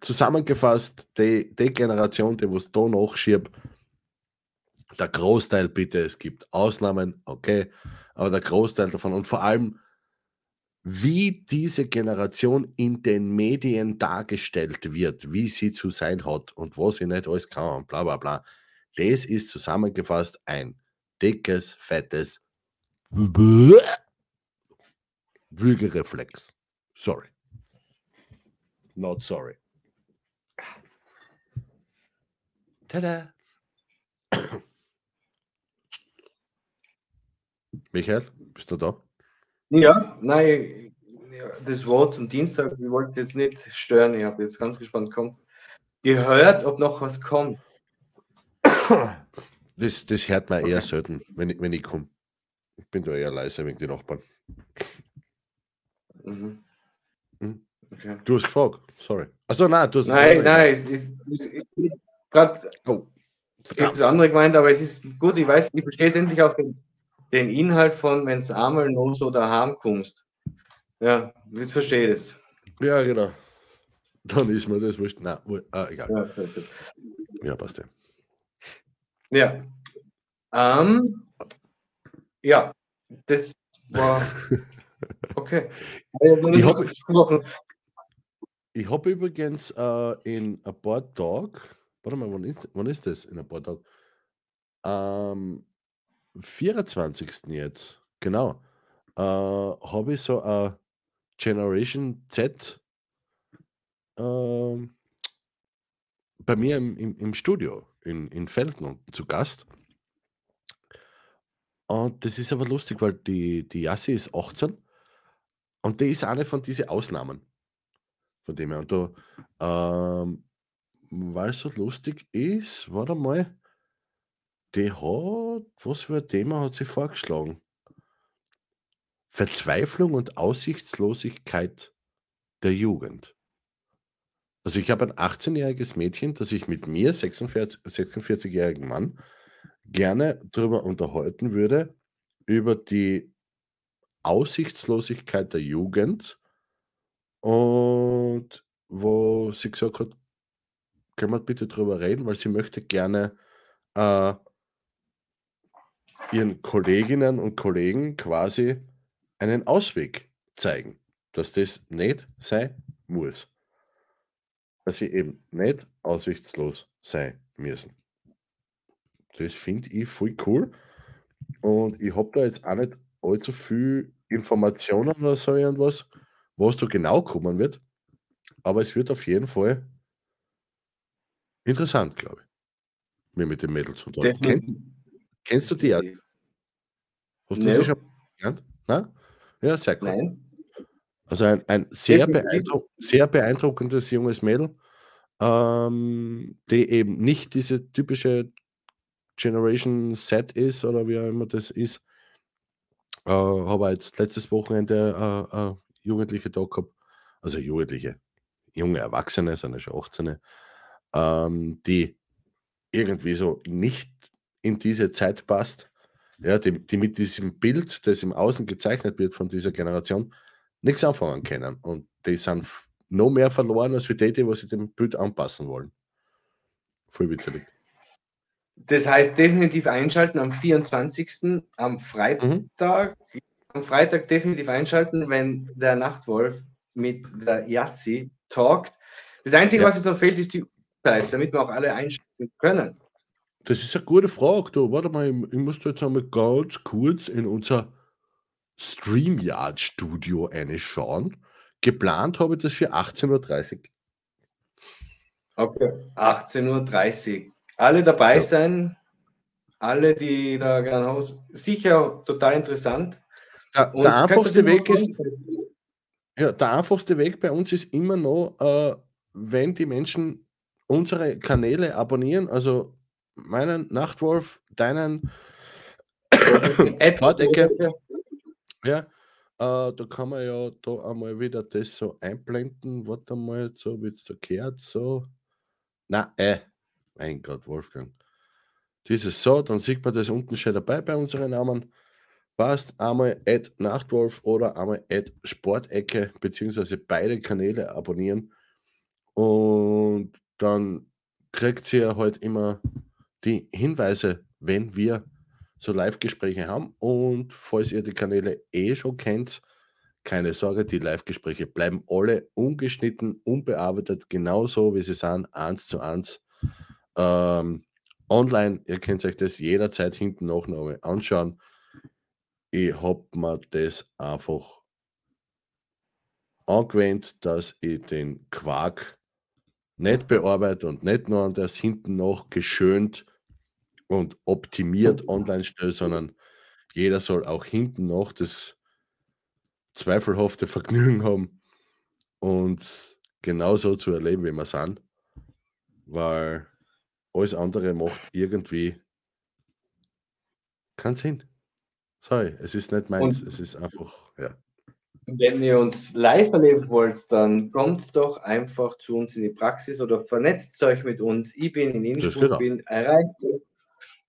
zusammengefasst, die, die Generation, die was da nachschiebt, der Großteil bitte, es gibt Ausnahmen, okay, aber der Großteil davon und vor allem, wie diese Generation in den Medien dargestellt wird, wie sie zu sein hat und was sie nicht alles kann und bla bla bla, das ist zusammengefasst ein dickes, fettes Würgereflex. Sorry. Not sorry. Tada. Michael, bist du da? Ja, nein, das Wort zum Dienstag, ich wollte jetzt nicht stören, ich habe jetzt ganz gespannt, kommt. Gehört, ob noch was kommt. Das, das hört man eher selten, wenn ich, wenn ich komme. Ich bin da eher leise wegen den Nachbarn. Mhm. Hm? Okay. Du hast gefragt, sorry. Also nein, du hast Nein, nein, es ist, es ist gerade Oh, das andere gemeint, aber es ist gut, ich weiß, ich verstehe jetzt endlich auch den, den Inhalt von, wenn es einmal noch so daheim kommst. Ja, jetzt verstehe ich das. Ja, genau. Dann ist mir das wurscht. Nein, ah, egal. Ja, das ist- Ja, passt ja. ja. Ähm, ja, das war okay. Ich hab- gesprochen. Ich habe übrigens äh, in ein paar Tagen, warte mal, wann ist, wann ist das in ein paar Tagen? Am 24. jetzt, genau, äh, habe ich so ein Generation Z ähm, bei mir im, im, im Studio in, in Felden zu Gast. Und das ist aber lustig, weil die, die Jassi ist 18 und die ist eine von diesen Ausnahmen. Von dem her. Und da, ähm, weil es so lustig ist, warte mal, die hat, was für ein Thema hat sie vorgeschlagen? Verzweiflung und Aussichtslosigkeit der Jugend. Also ich habe ein 18-jähriges Mädchen, das ich mit mir, 46 46-jährigen Mann, gerne darüber unterhalten würde, über die Aussichtslosigkeit der Jugend und wo sie gesagt hat, können wir bitte drüber reden, weil sie möchte gerne äh, ihren Kolleginnen und Kollegen quasi einen Ausweg zeigen, dass das nicht sein muss. Dass sie eben nicht aussichtslos sein müssen. Das finde ich voll cool. Und ich habe da jetzt auch nicht allzu viel Informationen oder so irgendwas, was da genau kommen wird. Aber es wird auf jeden Fall interessant, glaube ich. Mir mit dem Mädel zu tun. Kennst du die? ja? Hast du Nee. sie schon gelernt? Nein? Ja, sehr cool. Nein. Also ein, ein sehr, beeindruck sehr beeindruckendes junges Mädel, ähm, die eben nicht diese typische Generation Set ist oder wie auch immer das ist. Äh, habe jetzt letztes Wochenende äh, äh, Jugendliche da gehabt, also Jugendliche, junge Erwachsene, sind ja schon 18, ähm, die irgendwie so nicht in diese Zeit passt, ja, die, die mit diesem Bild, das im Außen gezeichnet wird von dieser Generation, nichts anfangen können. Und die sind noch mehr verloren als für die, die was sie dem Bild anpassen wollen. Voll witzig. Das heißt, definitiv einschalten am 24. am Mhm. Freitag. Am Freitag definitiv einschalten, wenn der Nachtwolf mit der Yassi talkt. Das Einzige, Ja. was jetzt noch fehlt, ist die Uhrzeit, damit wir auch alle einschalten können. Das ist eine gute Frage. Du, warte mal, ich, ich muss da jetzt einmal ganz kurz in unser StreamYard-Studio reinschauen. Geplant habe ich das für 18.30 Uhr. Okay. 18.30 Uhr. Alle dabei Ja. sein, alle, die da gerne haben. Sicher total interessant. Der, Und der einfachste Weg ist, ja, der einfachste Weg bei uns ist immer noch, äh, wenn die Menschen unsere Kanäle abonnieren, also meinen Nachtwolf, deinen Sportecke. Ja, äh, da kann man ja da einmal wieder das so einblenden. Warte mal, so wie es da gehört, so. Na, äh, mein Gott, Wolfgang. Dieses so, dann sieht man das unten schon dabei bei unseren Namen. Passt einmal Ad Nachtwolf oder einmal Ad Sportecke, beziehungsweise beide Kanäle abonnieren. Und dann kriegt ihr halt immer die Hinweise, wenn wir so Live-Gespräche haben. Und falls ihr die Kanäle eh schon kennt, keine Sorge, die Live-Gespräche bleiben alle ungeschnitten, unbearbeitet, genauso wie sie sind, eins zu eins. Ähm, online, ihr könnt euch das jederzeit hinten noch nochmal anschauen. Ich habe mir das einfach angewöhnt, dass ich den Quark nicht bearbeite und nicht nur an das hinten noch geschönt und optimiert online stelle, sondern jeder soll auch hinten noch das zweifelhafte Vergnügen haben, uns genauso zu erleben, wie wir sind, weil alles andere macht irgendwie keinen Sinn. Sorry, es ist nicht meins, Und- es ist einfach, ja. Wenn ihr uns live erleben wollt, dann kommt doch einfach zu uns in die Praxis oder vernetzt euch mit uns. Ich bin in Innsbruck, bin erreichbar.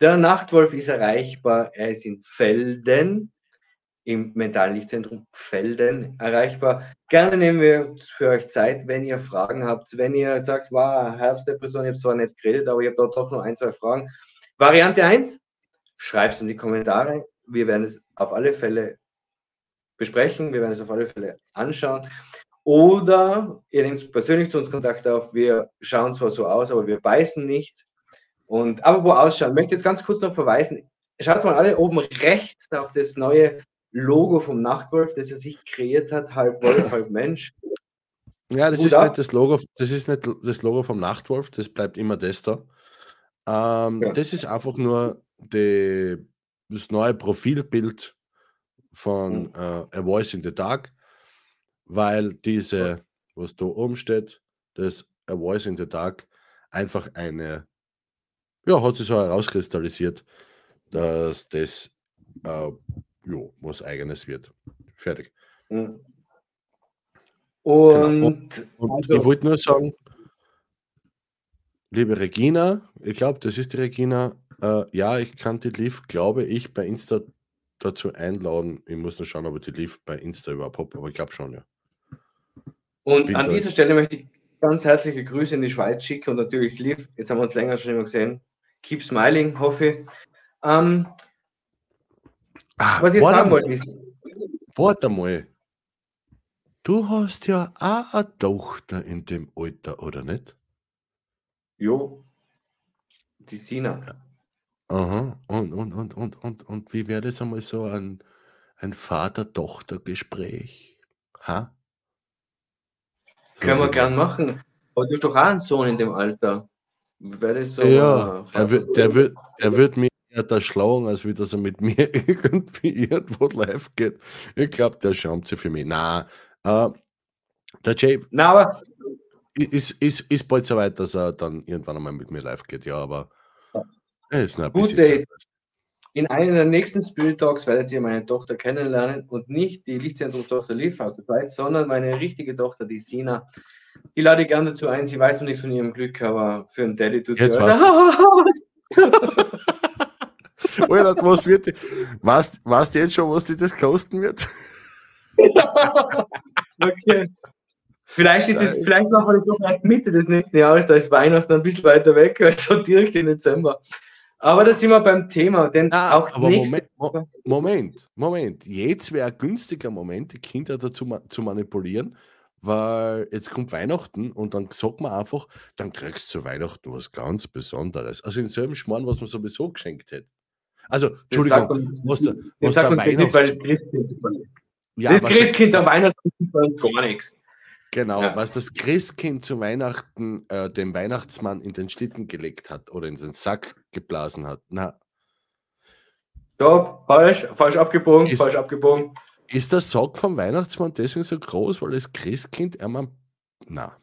Der Nachtwolf ist erreichbar. Er ist in Felden, im Mentallichtzentrum Felden erreichbar. Gerne nehmen wir für euch Zeit, wenn ihr Fragen habt. Wenn ihr sagt, wow, Herbstdepression, ich habe zwar nicht geredet, aber ich habe da doch noch ein, zwei Fragen. Variante 1, schreibt es in die Kommentare. Wir werden es auf alle Fälle besprechen. Wir werden es auf alle Fälle anschauen. Oder ihr nehmt persönlich zu uns Kontakt auf. Wir schauen zwar so aus, aber wir beißen nicht. Und aber wo ausschauen, möchte jetzt ganz kurz noch verweisen. Schaut mal alle oben rechts auf das neue Logo vom Nachtwolf, das er sich kreiert hat, halb Wolf, halb Mensch. Ja, das Hut ist ab. nicht das Logo, das ist nicht das Logo vom Nachtwolf, das bleibt immer das da. Ähm, Ja. Das ist einfach nur die, das neue Profilbild von Mhm. äh, A Voice in the Dark, weil diese, was da oben steht, das A Voice in the Dark, einfach eine, ja, hat sich so herauskristallisiert, dass das äh, jo, was Eigenes wird. Fertig. Mhm. Genau. Und Und Also- ich wollte nur sagen, liebe Regina, ich glaube, das ist die Regina. Äh, ja, ich kann die Liv, glaube ich, bei Insta dazu einladen. Ich muss nur schauen, ob ich die Liv bei Insta überhaupt habe, aber ich glaube schon, ja. Und Bin an dieser Stelle möchte ich ganz herzliche Grüße in die Schweiz schicken und natürlich lieb. Jetzt haben wir uns länger schon immer gesehen. Keep smiling, hoffe ich. Ähm, Ah, was ich jetzt sagen wollte, ist, warte mal. Du hast ja auch eine Tochter in dem Alter, oder nicht? jo, die Sina. Aha. Und, und, und, und, und, und wie wäre das einmal so ein, ein Vater-Tochter-Gespräch? Ha? Können wir gern machen. Aber du hast doch auch einen Sohn in dem Alter. Wäre das so? ja, äh, der wird, der wird, der wird mir wird erschlagen, als wie dass er mit mir irgendwie irgendwo live geht. Ich glaube, der schämt sich für mich. Nein, äh, der Jay Na, aber ist, ist, ist bald so weit, dass er dann irgendwann einmal mit mir live geht, ja, aber noch Gut, bisschen ey. in einem der nächsten Spirit Talks werdet ihr meine Tochter kennenlernen und nicht die Lichtzentrum-Tochter Liv aus der Schweiz, sondern meine richtige Tochter, die Sina. Die lade ich gerne dazu ein. Sie weiß noch nichts von ihrem Glück, aber für einen Daddy tut Jetzt sie. Alter, was wird die, weißt, weißt du jetzt schon, was die das kosten wird? okay. Vielleicht, ist es, vielleicht machen wir das doch erst Mitte des nächsten Jahres, da ist Weihnachten ein bisschen weiter weg, also direkt im Dezember. Aber da sind wir beim Thema, denn Ah, auch aber nächste Moment, Mo Moment, Moment. Jetzt wäre ein günstiger Moment, die Kinder dazu ma zu manipulieren, weil jetzt kommt Weihnachten und dann sagt man einfach, dann kriegst du zu Weihnachten was ganz Besonderes. Also in selben Schmarrn, was man sowieso geschenkt hätte. Also, Entschuldigung, man- was der, Das was der man nicht, weil das Weihnachts... Christkind ist. Ja, das Christkind am Weihnachten ist gar nichts. Genau, Ja. was das Christkind zu Weihnachten äh, dem Weihnachtsmann in den Schlitten gelegt hat oder in den Sack geblasen hat. Na, Stopp, falsch, falsch abgebogen, Ist- falsch abgebogen. ist der Sack vom Weihnachtsmann deswegen so groß, weil das Christkind einmal. Na,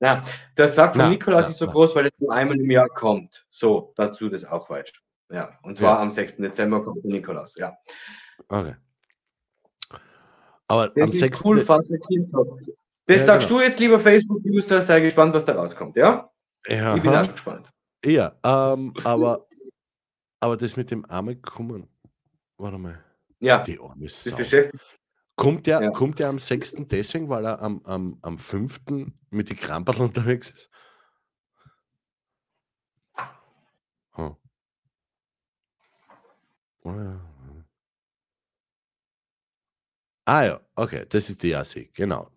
Ja, der Sack von Na, Nikolaus na, ist so na. groß, weil es nur einmal im Jahr kommt. So, dazu das auch falsch. Ja, und zwar Ja. am 6. Dezember kommt der Nikolaus. Ja. okay. Aber Das am ist 6. cool. Das Ja, sagst genau. du jetzt, lieber Facebook-User, sei gespannt, was da rauskommt, ja? Ja, Ich bin auch gespannt. ja ähm, aber, aber das mit dem Arme kommen. Warte mal, Ja, die arme das Sau. beschäftigt. Kommt der, Ja. kommt der am 6. deswegen, weil er am, am, am 5. mit die Kramperl unterwegs ist? Hm. Oh ja. Ah ja, okay, das ist die Jassi, genau.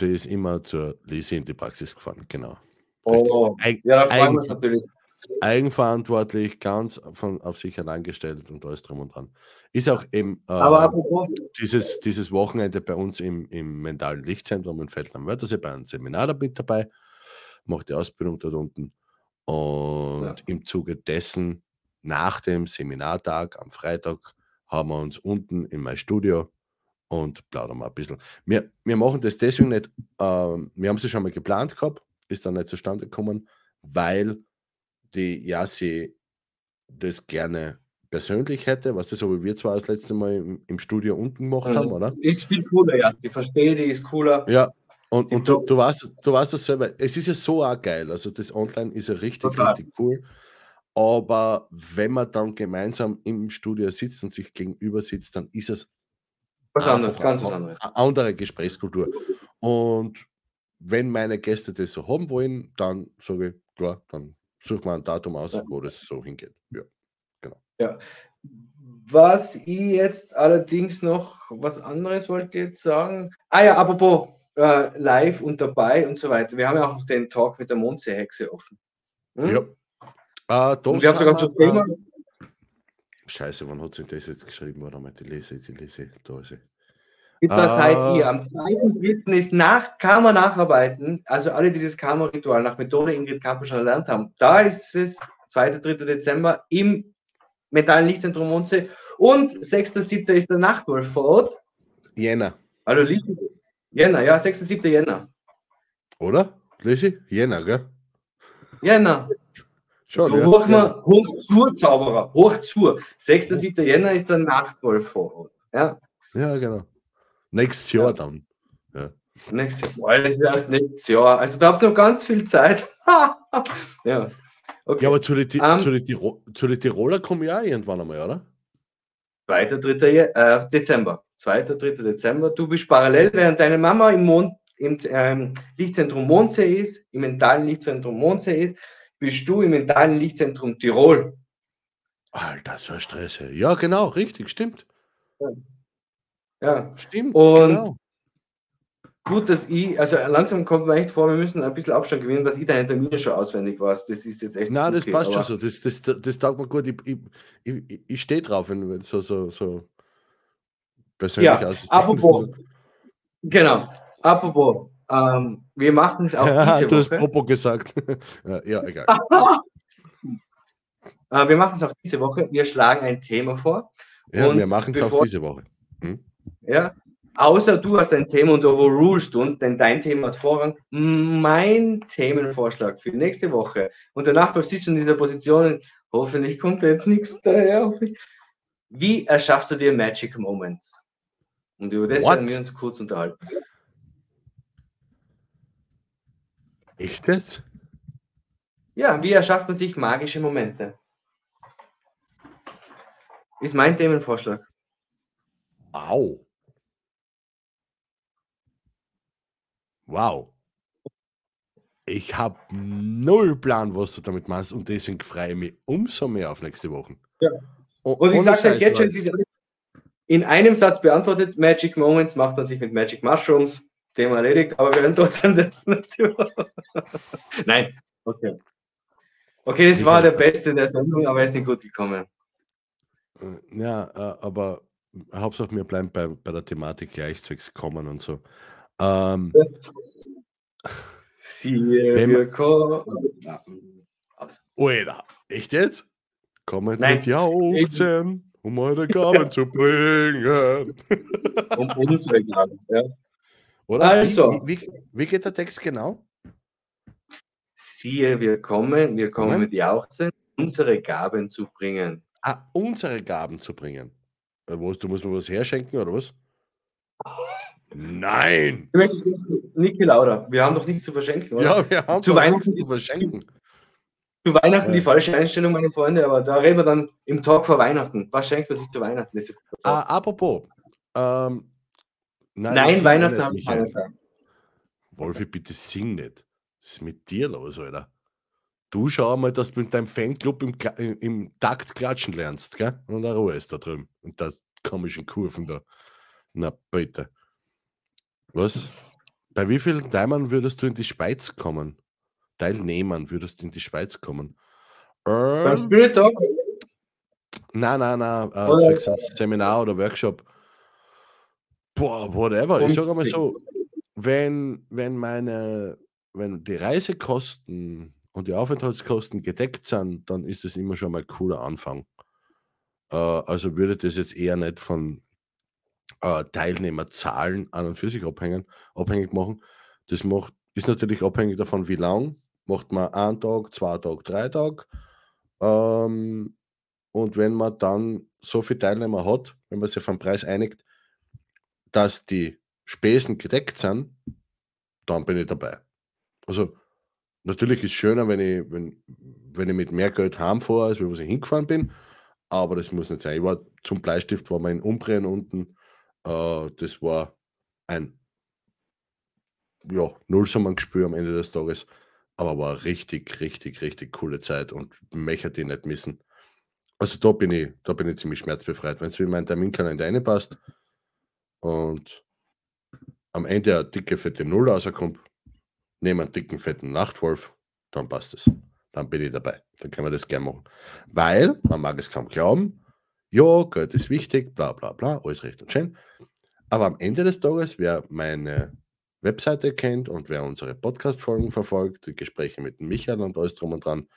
Die ist immer zur Lisi in die Praxis gefahren, genau. Oh, Eig ja, da freuen wir uns eigen- natürlich. eigenverantwortlich, ganz von, auf sich allein gestellt und alles drum und dran. Ist auch eben äh, Aber apropos, dieses, dieses Wochenende bei uns im, im mentalen Lichtzentrum in Feldland am Wörthersee bei einem Seminar da mit dabei, macht die Ausbildung dort unten. Und Ja. im Zuge dessen, nach dem Seminartag am Freitag, haben wir uns unten in mein Studio und plaudern mal ein bisschen. Wir, wir machen das deswegen nicht, ähm, wir haben es ja schon mal geplant gehabt, ist dann nicht zustande gekommen, weil die Yassi das gerne persönlich hätte, was das so wie wir zwar das letzte Mal im, im Studio unten gemacht Mhm. haben, oder? ist viel cooler, ja. Ich verstehe, die ist cooler. Ja, und, und du, du, weißt, du weißt das selber, es ist ja so auch geil, also das Online ist ja richtig, Total. richtig cool, aber wenn man dann gemeinsam im Studio sitzt und sich gegenüber sitzt, dann ist es Was anderes, ganz was eine anderes. andere Gesprächskultur. Und wenn meine Gäste das so haben wollen, dann sage ich, klar, dann such mal ein Datum aus, Ja. wo das so hingeht. Ja. Was ich jetzt allerdings noch, was anderes wollte jetzt sagen. Ah ja, apropos äh, live und dabei und so weiter. Wir haben ja auch noch den Talk mit der Mondseehexe offen. Hm? ja. Äh, wir haben sogar das Thema. äh, Scheiße, wann hat sich das jetzt geschrieben? Warte mal, die lese, die lese, da ist sie. Bitte Ah. seid ihr. Am 2.3. ist nach Karma nacharbeiten. Also alle, die das Karma-Ritual nach Methode Ingrid Kamper schon erlernt haben. Da ist es 2. 3. Dezember im Metallen Lichtzentrum Mondsee. Und 6. 7. ist der Nachtwolf vor Ort. Jänner, Also Licht. Jänner, ja, 6. 7. Jänner. oder? Lese? Jänner, gell? Jänner. Schon, So ja. hoch, ja. mal, hoch zu, Zauberer. Hoch zu. 6. 7. Jänner ist der Nachtwolf vor Ort. Ja. Ja, genau. Nächstes Jahr Ja. dann. Nächstes Jahr. Ist erst nächstes Jahr. Also da habt ihr noch ganz viel Zeit. ja. Okay. Ja, aber zu den, Ti- Ähm. zu, den Tiro zu den Tiroler komme ich auch irgendwann einmal, oder? 2. 3. Je- Äh, Dezember. 2. 3. Dezember. Du bist parallel, während deine Mama im, Mond, im ähm, Lichtzentrum Mondsee ist, im mentalen Lichtzentrum Mondsee ist, bist du im mentalen Lichtzentrum Tirol. Alter, so Stress. Ja, genau, richtig, stimmt. Ja. Stimmt, Und- genau. Gut, dass ich, also langsam kommt mir echt vor, wir müssen ein bisschen Abstand gewinnen, dass ich deine Termine schon auswendig weiß. Das ist jetzt echt. Nein, das okay, passt schon so. Das, das, das taugt mir gut. Ich, ich, ich, ich stehe drauf, wenn wenn so, so, so persönlich Ja, apropos. Genau. Apropos, ähm, wir machen es auch Ja, diese du hast Woche. Popo gesagt. ja, ja, egal. Äh, wir machen es auch diese Woche. Wir schlagen ein Thema vor. Ja, Und wir machen es auch diese Woche. Hm? Ja. Außer du hast ein Thema und overrulest uns, denn dein Thema hat Vorrang. Mein Themenvorschlag für nächste Woche. Und danach sitzt du in dieser Position. Hoffentlich kommt da jetzt nichts daher. Wie erschaffst du dir Magic Moments? Und über das What? werden wir uns kurz unterhalten. Echt jetzt? Ja, wie erschafft man sich magische Momente? Ist mein Themenvorschlag. Wow. Wow. Ich habe null Plan, was du damit machst und deswegen freue ich mich umso mehr auf nächste Woche. Ja. O- Und ich sage euch jetzt schon, in einem Satz beantwortet. Magic Moments macht man sich mit Magic Mushrooms. Thema erledigt, aber wir werden trotzdem das nächste Woche. Nein, okay. Okay, das war der Beste der Sendung, aber er ist nicht gut gekommen. Äh, Ja, äh, aber Hauptsache wir bleiben bei, bei der Thematik gleichzeitig kommen und so. Ähm, Siehe, Wenn wir kommen. Alter, echt jetzt? Kommen Nein. mit Jauchzen, um eure Gaben zu bringen. Um unsere Gaben. Ja. Oder? Also. Wie, wie, wie geht der Text genau? Siehe, wir kommen, wir kommen mit Jauchzen, unsere Gaben zu bringen. Ah, unsere Gaben zu bringen. Äh, Was, du musst mir was herschenken oder was? Nein! Ich möchte Niki Lauda, wir haben doch nichts zu verschenken, oder? Ja, wir haben Zu doch Weihnachten nichts zu verschenken. Zu Weihnachten Ja. die falsche Einstellung, meine Freunde, aber da reden wir dann im Talk vor Weihnachten. Was schenkt man sich zu Weihnachten? Ah, apropos. Ähm, nein, Nein, Weihnachten keine Zeit. Wolfi, bitte sing nicht. Was ist mit dir los, Alter? Du schau mal, dass du mit deinem Fanclub im, im, im Takt klatschen lernst, gell? Und eine Ruhe ist da drüben. Und da komischen Kurven da. Na, bitte. Was? Bei wie vielen Teilnehmern würdest du in die Schweiz kommen? Teilnehmern würdest du in die Schweiz kommen? Beim Ähm, Spirit Talk, Nein, nein, nein, äh, Seminar oder Workshop. Boah, whatever. Ich Und- sage mal so, wenn, wenn meine, wenn die Reisekosten und die Aufenthaltskosten gedeckt sind, dann ist das immer schon mal ein cooler Anfang. Äh, also würde das jetzt eher nicht von äh, Teilnehmerzahlen an und für sich abhängen, abhängig machen. Das macht, ist natürlich abhängig davon, wie lang. Macht man einen Tag, zwei Tage, drei Tage. Ähm, und wenn man dann so viele Teilnehmer hat, wenn man sich auf einen Preis einigt, dass die Spesen gedeckt sind, dann bin ich dabei. Also natürlich ist es schöner, wenn ich, wenn, wenn ich mit mehr Geld heimfahre, als wenn ich hingefahren bin, aber das muss nicht sein. Ich war zum Bleistift, war mein Umdrehen unten, äh, das war ein ja, Nullsummengespür am Ende des Tages, aber war richtig, richtig, richtig coole Zeit und möchte die nicht missen. Also da bin ich, da bin ich ziemlich schmerzbefreit. Wenn es in meinen Terminkalender reinpasst und am Ende eine dicke, fette Null rauskommt, nehme einen dicken, fetten Nachtwolf, dann passt es. Dann bin ich dabei. Dann können wir das gerne machen. Weil, man mag es kaum glauben, ja, Geld ist wichtig, bla bla bla, alles recht und schön. Aber am Ende des Tages, wer meine Webseite kennt und wer unsere Podcast-Folgen verfolgt, die Gespräche mit Michael und alles drum und dran,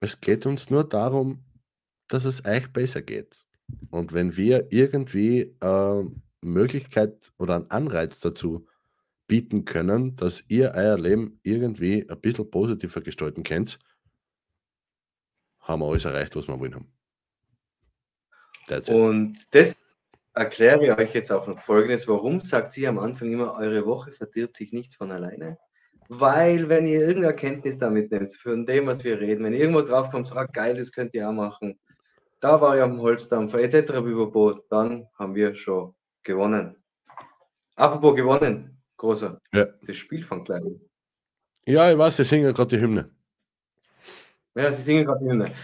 es geht uns nur darum, dass es euch besser geht. Und wenn wir irgendwie äh, Möglichkeit oder einen Anreiz dazu bieten können, dass ihr euer Leben irgendwie ein bisschen positiver gestalten könnt, haben wir alles erreicht, was wir wollen haben. That's it. Und das erkläre ich euch jetzt auch noch folgendes. Warum sagt sie am Anfang immer, eure Woche verdirbt sich nicht von alleine? Weil, wenn ihr irgendeine Erkenntnis damit nehmt, von dem, was wir reden, wenn ihr irgendwo draufkommt, so, ah, geil, das könnt ihr auch machen, da war ich am Holzdampfer, etc., bibobo, dann haben wir schon gewonnen. Apropos gewonnen, großer, Ja. das Spiel von Klein. Ja, ich weiß, sie singen gerade die Hymne. Ja, sie singen gerade die Hymne.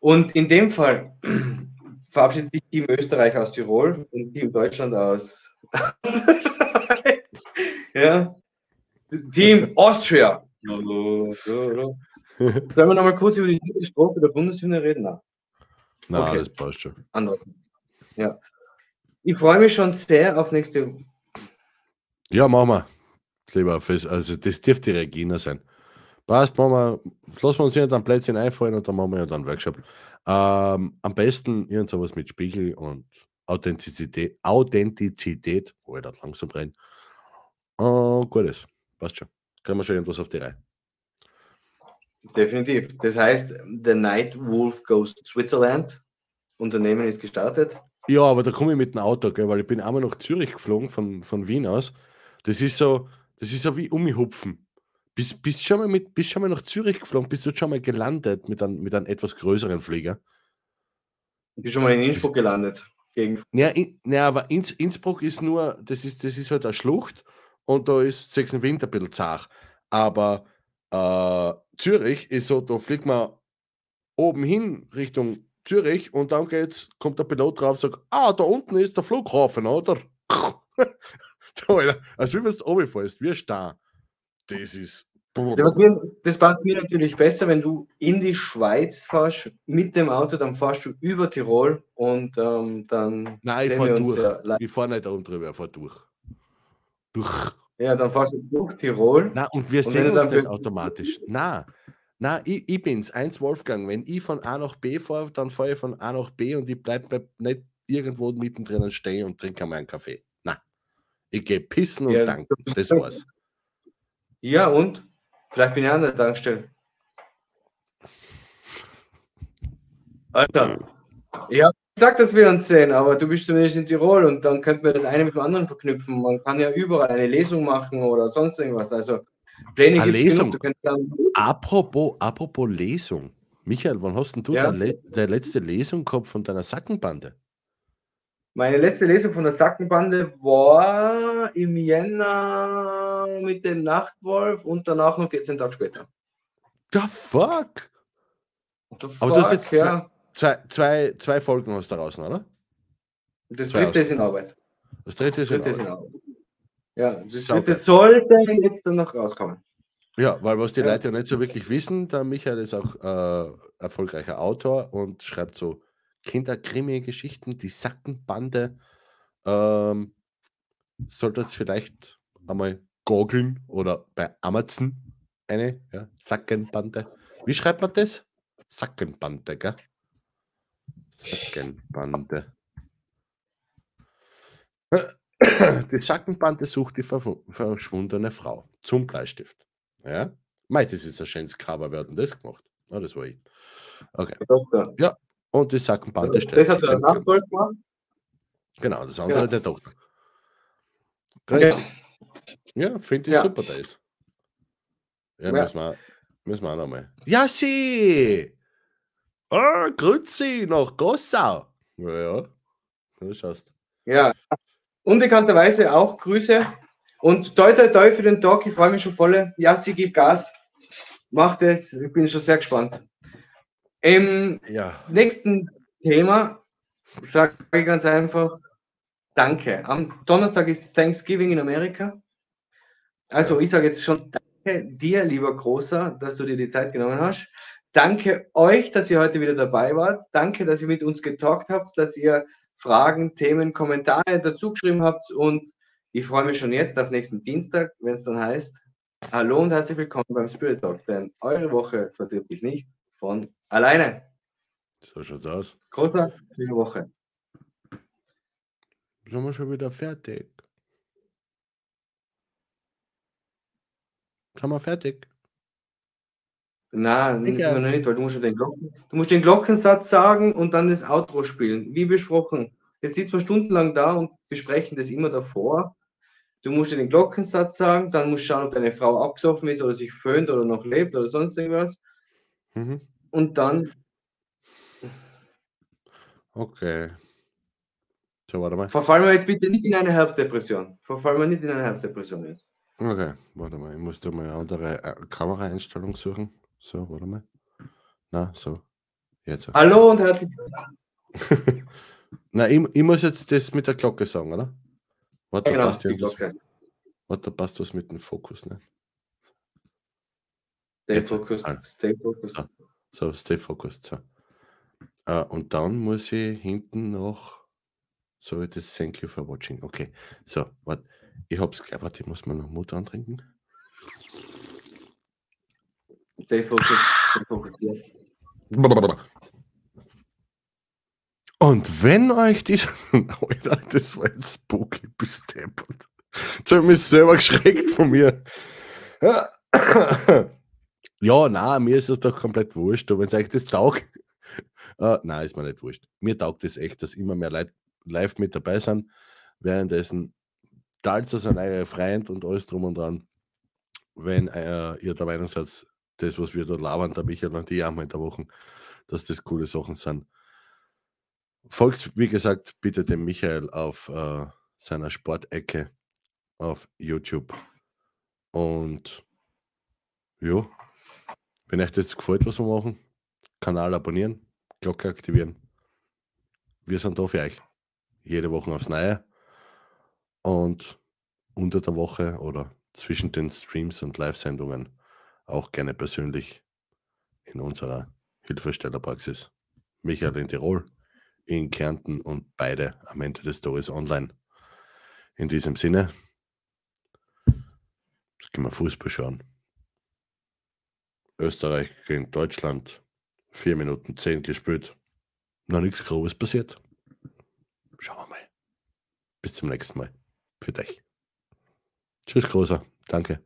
Und in dem Fall verabschiedet sich Team Österreich aus Tirol und Team Deutschland aus. ja. Team Austria. Sollen wir nochmal kurz über die Strophe der Bundeshymne reden? Nein, Na, Okay. das passt schon. andere. Ja. Ich freue mich schon sehr auf nächste Ja, machen wir. Lieber Fes, also das dürfte die Regina sein. Passt, machen wir, lassen wir uns irgendein Plätzchen einfallen und dann machen wir ja dann einen Workshop. Ähm, am besten irgend sowas mit Spiegel und Authentizität, Authentizität, wo ich langsam rein. Uh, gutes, passt schon. Können wir schon irgendwas auf die Reihe. Definitiv. Das heißt, The Night Wolf Goes to Switzerland. Unternehmen ist gestartet. Ja, aber da komme ich mit dem Auto, gell, weil ich bin einmal nach Zürich geflogen von, von Wien aus. Das ist so, das ist so wie umhupfen. Bist, bist, schon mal mit, bist schon mal nach Zürich geflogen, bist du schon mal gelandet mit einem, mit einem etwas größeren Flieger? Ich bin schon mal in Innsbruck gelandet. Gegen Ja, in, ja aber Inns, Innsbruck ist nur, das ist, das ist halt eine Schlucht und da ist sechs Winter ein bisschen zart. Aber äh, Zürich ist so, da fliegt man oben hin Richtung Zürich und dann geht's, kommt der Pilot drauf und sagt, ah, da unten ist der Flughafen, oder? Da, Alter, als wie wenn du oben wie ein Star. Das ist. Mir, das passt mir natürlich besser, wenn du in die Schweiz fährst mit dem Auto, dann fährst du über Tirol und ähm, dann. Nein, ich fahre wir durch. ja ich fahre nicht da unten drüber, ich fahre durch. Durch. Ja, dann fährst du durch Tirol. Na, und wir Und sehen uns dann nicht automatisch. Na, na, ich, ich bin's, eins Wolfgang. Wenn ich von A nach B fahre, dann fahre ich von A nach B und ich bleibe bleib nicht irgendwo mittendrin stehen und trinke einmal einen Kaffee. Na, ich gehe pissen und Ja, danken. Das war's. Ja, und? Vielleicht bin ich an der Tankstelle. Alter, ich habe gesagt, dass wir uns sehen, aber du bist zumindest in Tirol und dann könnten wir das eine mit dem anderen verknüpfen. Man kann ja überall eine Lesung machen oder sonst irgendwas. Also Pläne gibt's Lesung? Apropos, apropos Lesung. Michael, wann hast denn du Ja. deine, deine letzte Lesung gehabt von deiner Sackenbande? meine letzte Lesung von der Sackenbande war im Jänner mit dem Nachtwolf und danach noch 14 Tage später. The fuck? The Aber du hast fuck, jetzt ja. Zwei, zwei, zwei Folgen hast du draußen, oder? Das zwei dritte ist in Arbeit. Das dritte ist Das in dritte ist in Ordnung. Arbeit. Ja, das Sauber. dritte sollte jetzt dann noch rauskommen. Ja, weil was die Ja. Leute ja nicht so wirklich wissen, der Michael ist auch äh, erfolgreicher Autor und schreibt so Kinderkrimi-Geschichten, die Sackenbande. Ähm, solltet ihr vielleicht einmal googeln oder bei Amazon eine ja, Sackenbande. Wie schreibt man das? Sackenbande, gell? Sackenbande. Die Sackenbande sucht die verschwundene Frau zum Bleistift. Ja? Mei, das ist ein schönes Cover. Wer hat denn das gemacht? Ah, das war ich. Okay. Der Doktor. Und die Sackenbande Das hat der Nachfolger gemacht. Genau, das andere Ja. der Tochter. Okay. Ja, finde ich Ja. super, das. Ja, Ja. müssen wir, müssen wir auch nochmal. Ja, sie! Oh, grüezi nach Gossau. Ja, ja. Du schaust. Ja. Unbekannterweise auch Grüße. Und toi toi toi für den Talk. Ich freue mich schon voll. Ja, sie gibt Gas. Macht es. Ich bin schon sehr gespannt. Im Ja. nächsten Thema sage ich ganz einfach Danke. Am Donnerstag ist Thanksgiving in Amerika. Also ich sage jetzt schon Danke dir, lieber Großer, dass du dir die Zeit genommen hast. Danke euch, dass ihr heute wieder dabei wart. Danke, dass ihr mit uns getalkt habt, dass ihr Fragen, Themen, Kommentare dazu geschrieben habt. Und ich freue mich schon jetzt auf nächsten Dienstag, wenn es dann heißt, hallo und herzlich willkommen beim Spirit Talk, denn eure Woche verdirbt dich nicht von alleine. So schaut's aus. Großer, schöne Woche. Sind wir schon wieder fertig? Sind wir fertig? Nein, das Sicher. wir noch nicht, weil du musst ja den Glocken, du musst den Glockensatz sagen und dann das Outro spielen, wie besprochen. Jetzt sitzen wir stundenlang da und besprechen das immer davor. Du musst dir den Glockensatz sagen, dann musst du schauen, ob deine Frau abgesoffen ist oder sich föhnt oder noch lebt oder sonst irgendwas. Mhm. Und dann Okay. So, warte mal. verfallen wir jetzt bitte nicht in eine Herbstdepression. Verfallen wir nicht in eine Herbstdepression jetzt. Okay, warte mal. Ich muss da mal eine andere äh, Kameraeinstellung suchen. So, warte mal. Na, so. Jetzt. Hallo und herzlich Na, ich, ich muss jetzt das mit der Glocke sagen, oder? Warte, da genau, passt die. Glocke. Warte, da passt was mit dem Fokus, ne? Stay Jetzt. focused. Ah. Stay focused. Ah. So, stay focused. So. Äh, und dann muss ich hinten noch so das Thank you for watching. Okay, so, warte. Ich hab's gleich, warte, ich muss mal noch Mut antrinken. Fokussiert. Und wenn euch dieser. Alter, das war jetzt spooky bis deppert. Jetzt habe ich mich selber geschreckt von mir. Ja, na, mir ist es doch komplett wurscht. Aber wenn es euch das taugt. Äh, nein, ist mir nicht wurscht. Mir taugt es echt, dass immer mehr Leute live mit dabei sind. Währenddessen teilt es an eure Freund und alles drum und dran. Wenn äh, ihr der Meinung seid, das, was wir da labern, der Michael und die einmal in der Woche, dass das coole Sachen sind. Folgt, wie gesagt, bitte dem Michael auf äh, seiner Sportecke auf YouTube. Und ja, wenn euch das gefällt, was wir machen, Kanal abonnieren, Glocke aktivieren. Wir sind da für euch. Jede Woche aufs Neue. Und unter der Woche oder zwischen den Streams und Live-Sendungen auch gerne persönlich in unserer Hilfestellerpraxis. Michael in Tirol, in Kärnten und beide am Ende des Tages online. In diesem Sinne, jetzt gehen wir Fußball schauen. Österreich gegen Deutschland, 4 Minuten 10 gespielt. Noch nichts Grobes passiert. Schauen wir mal. Bis zum nächsten Mal. Für dich. Tschüss, Großer. Danke.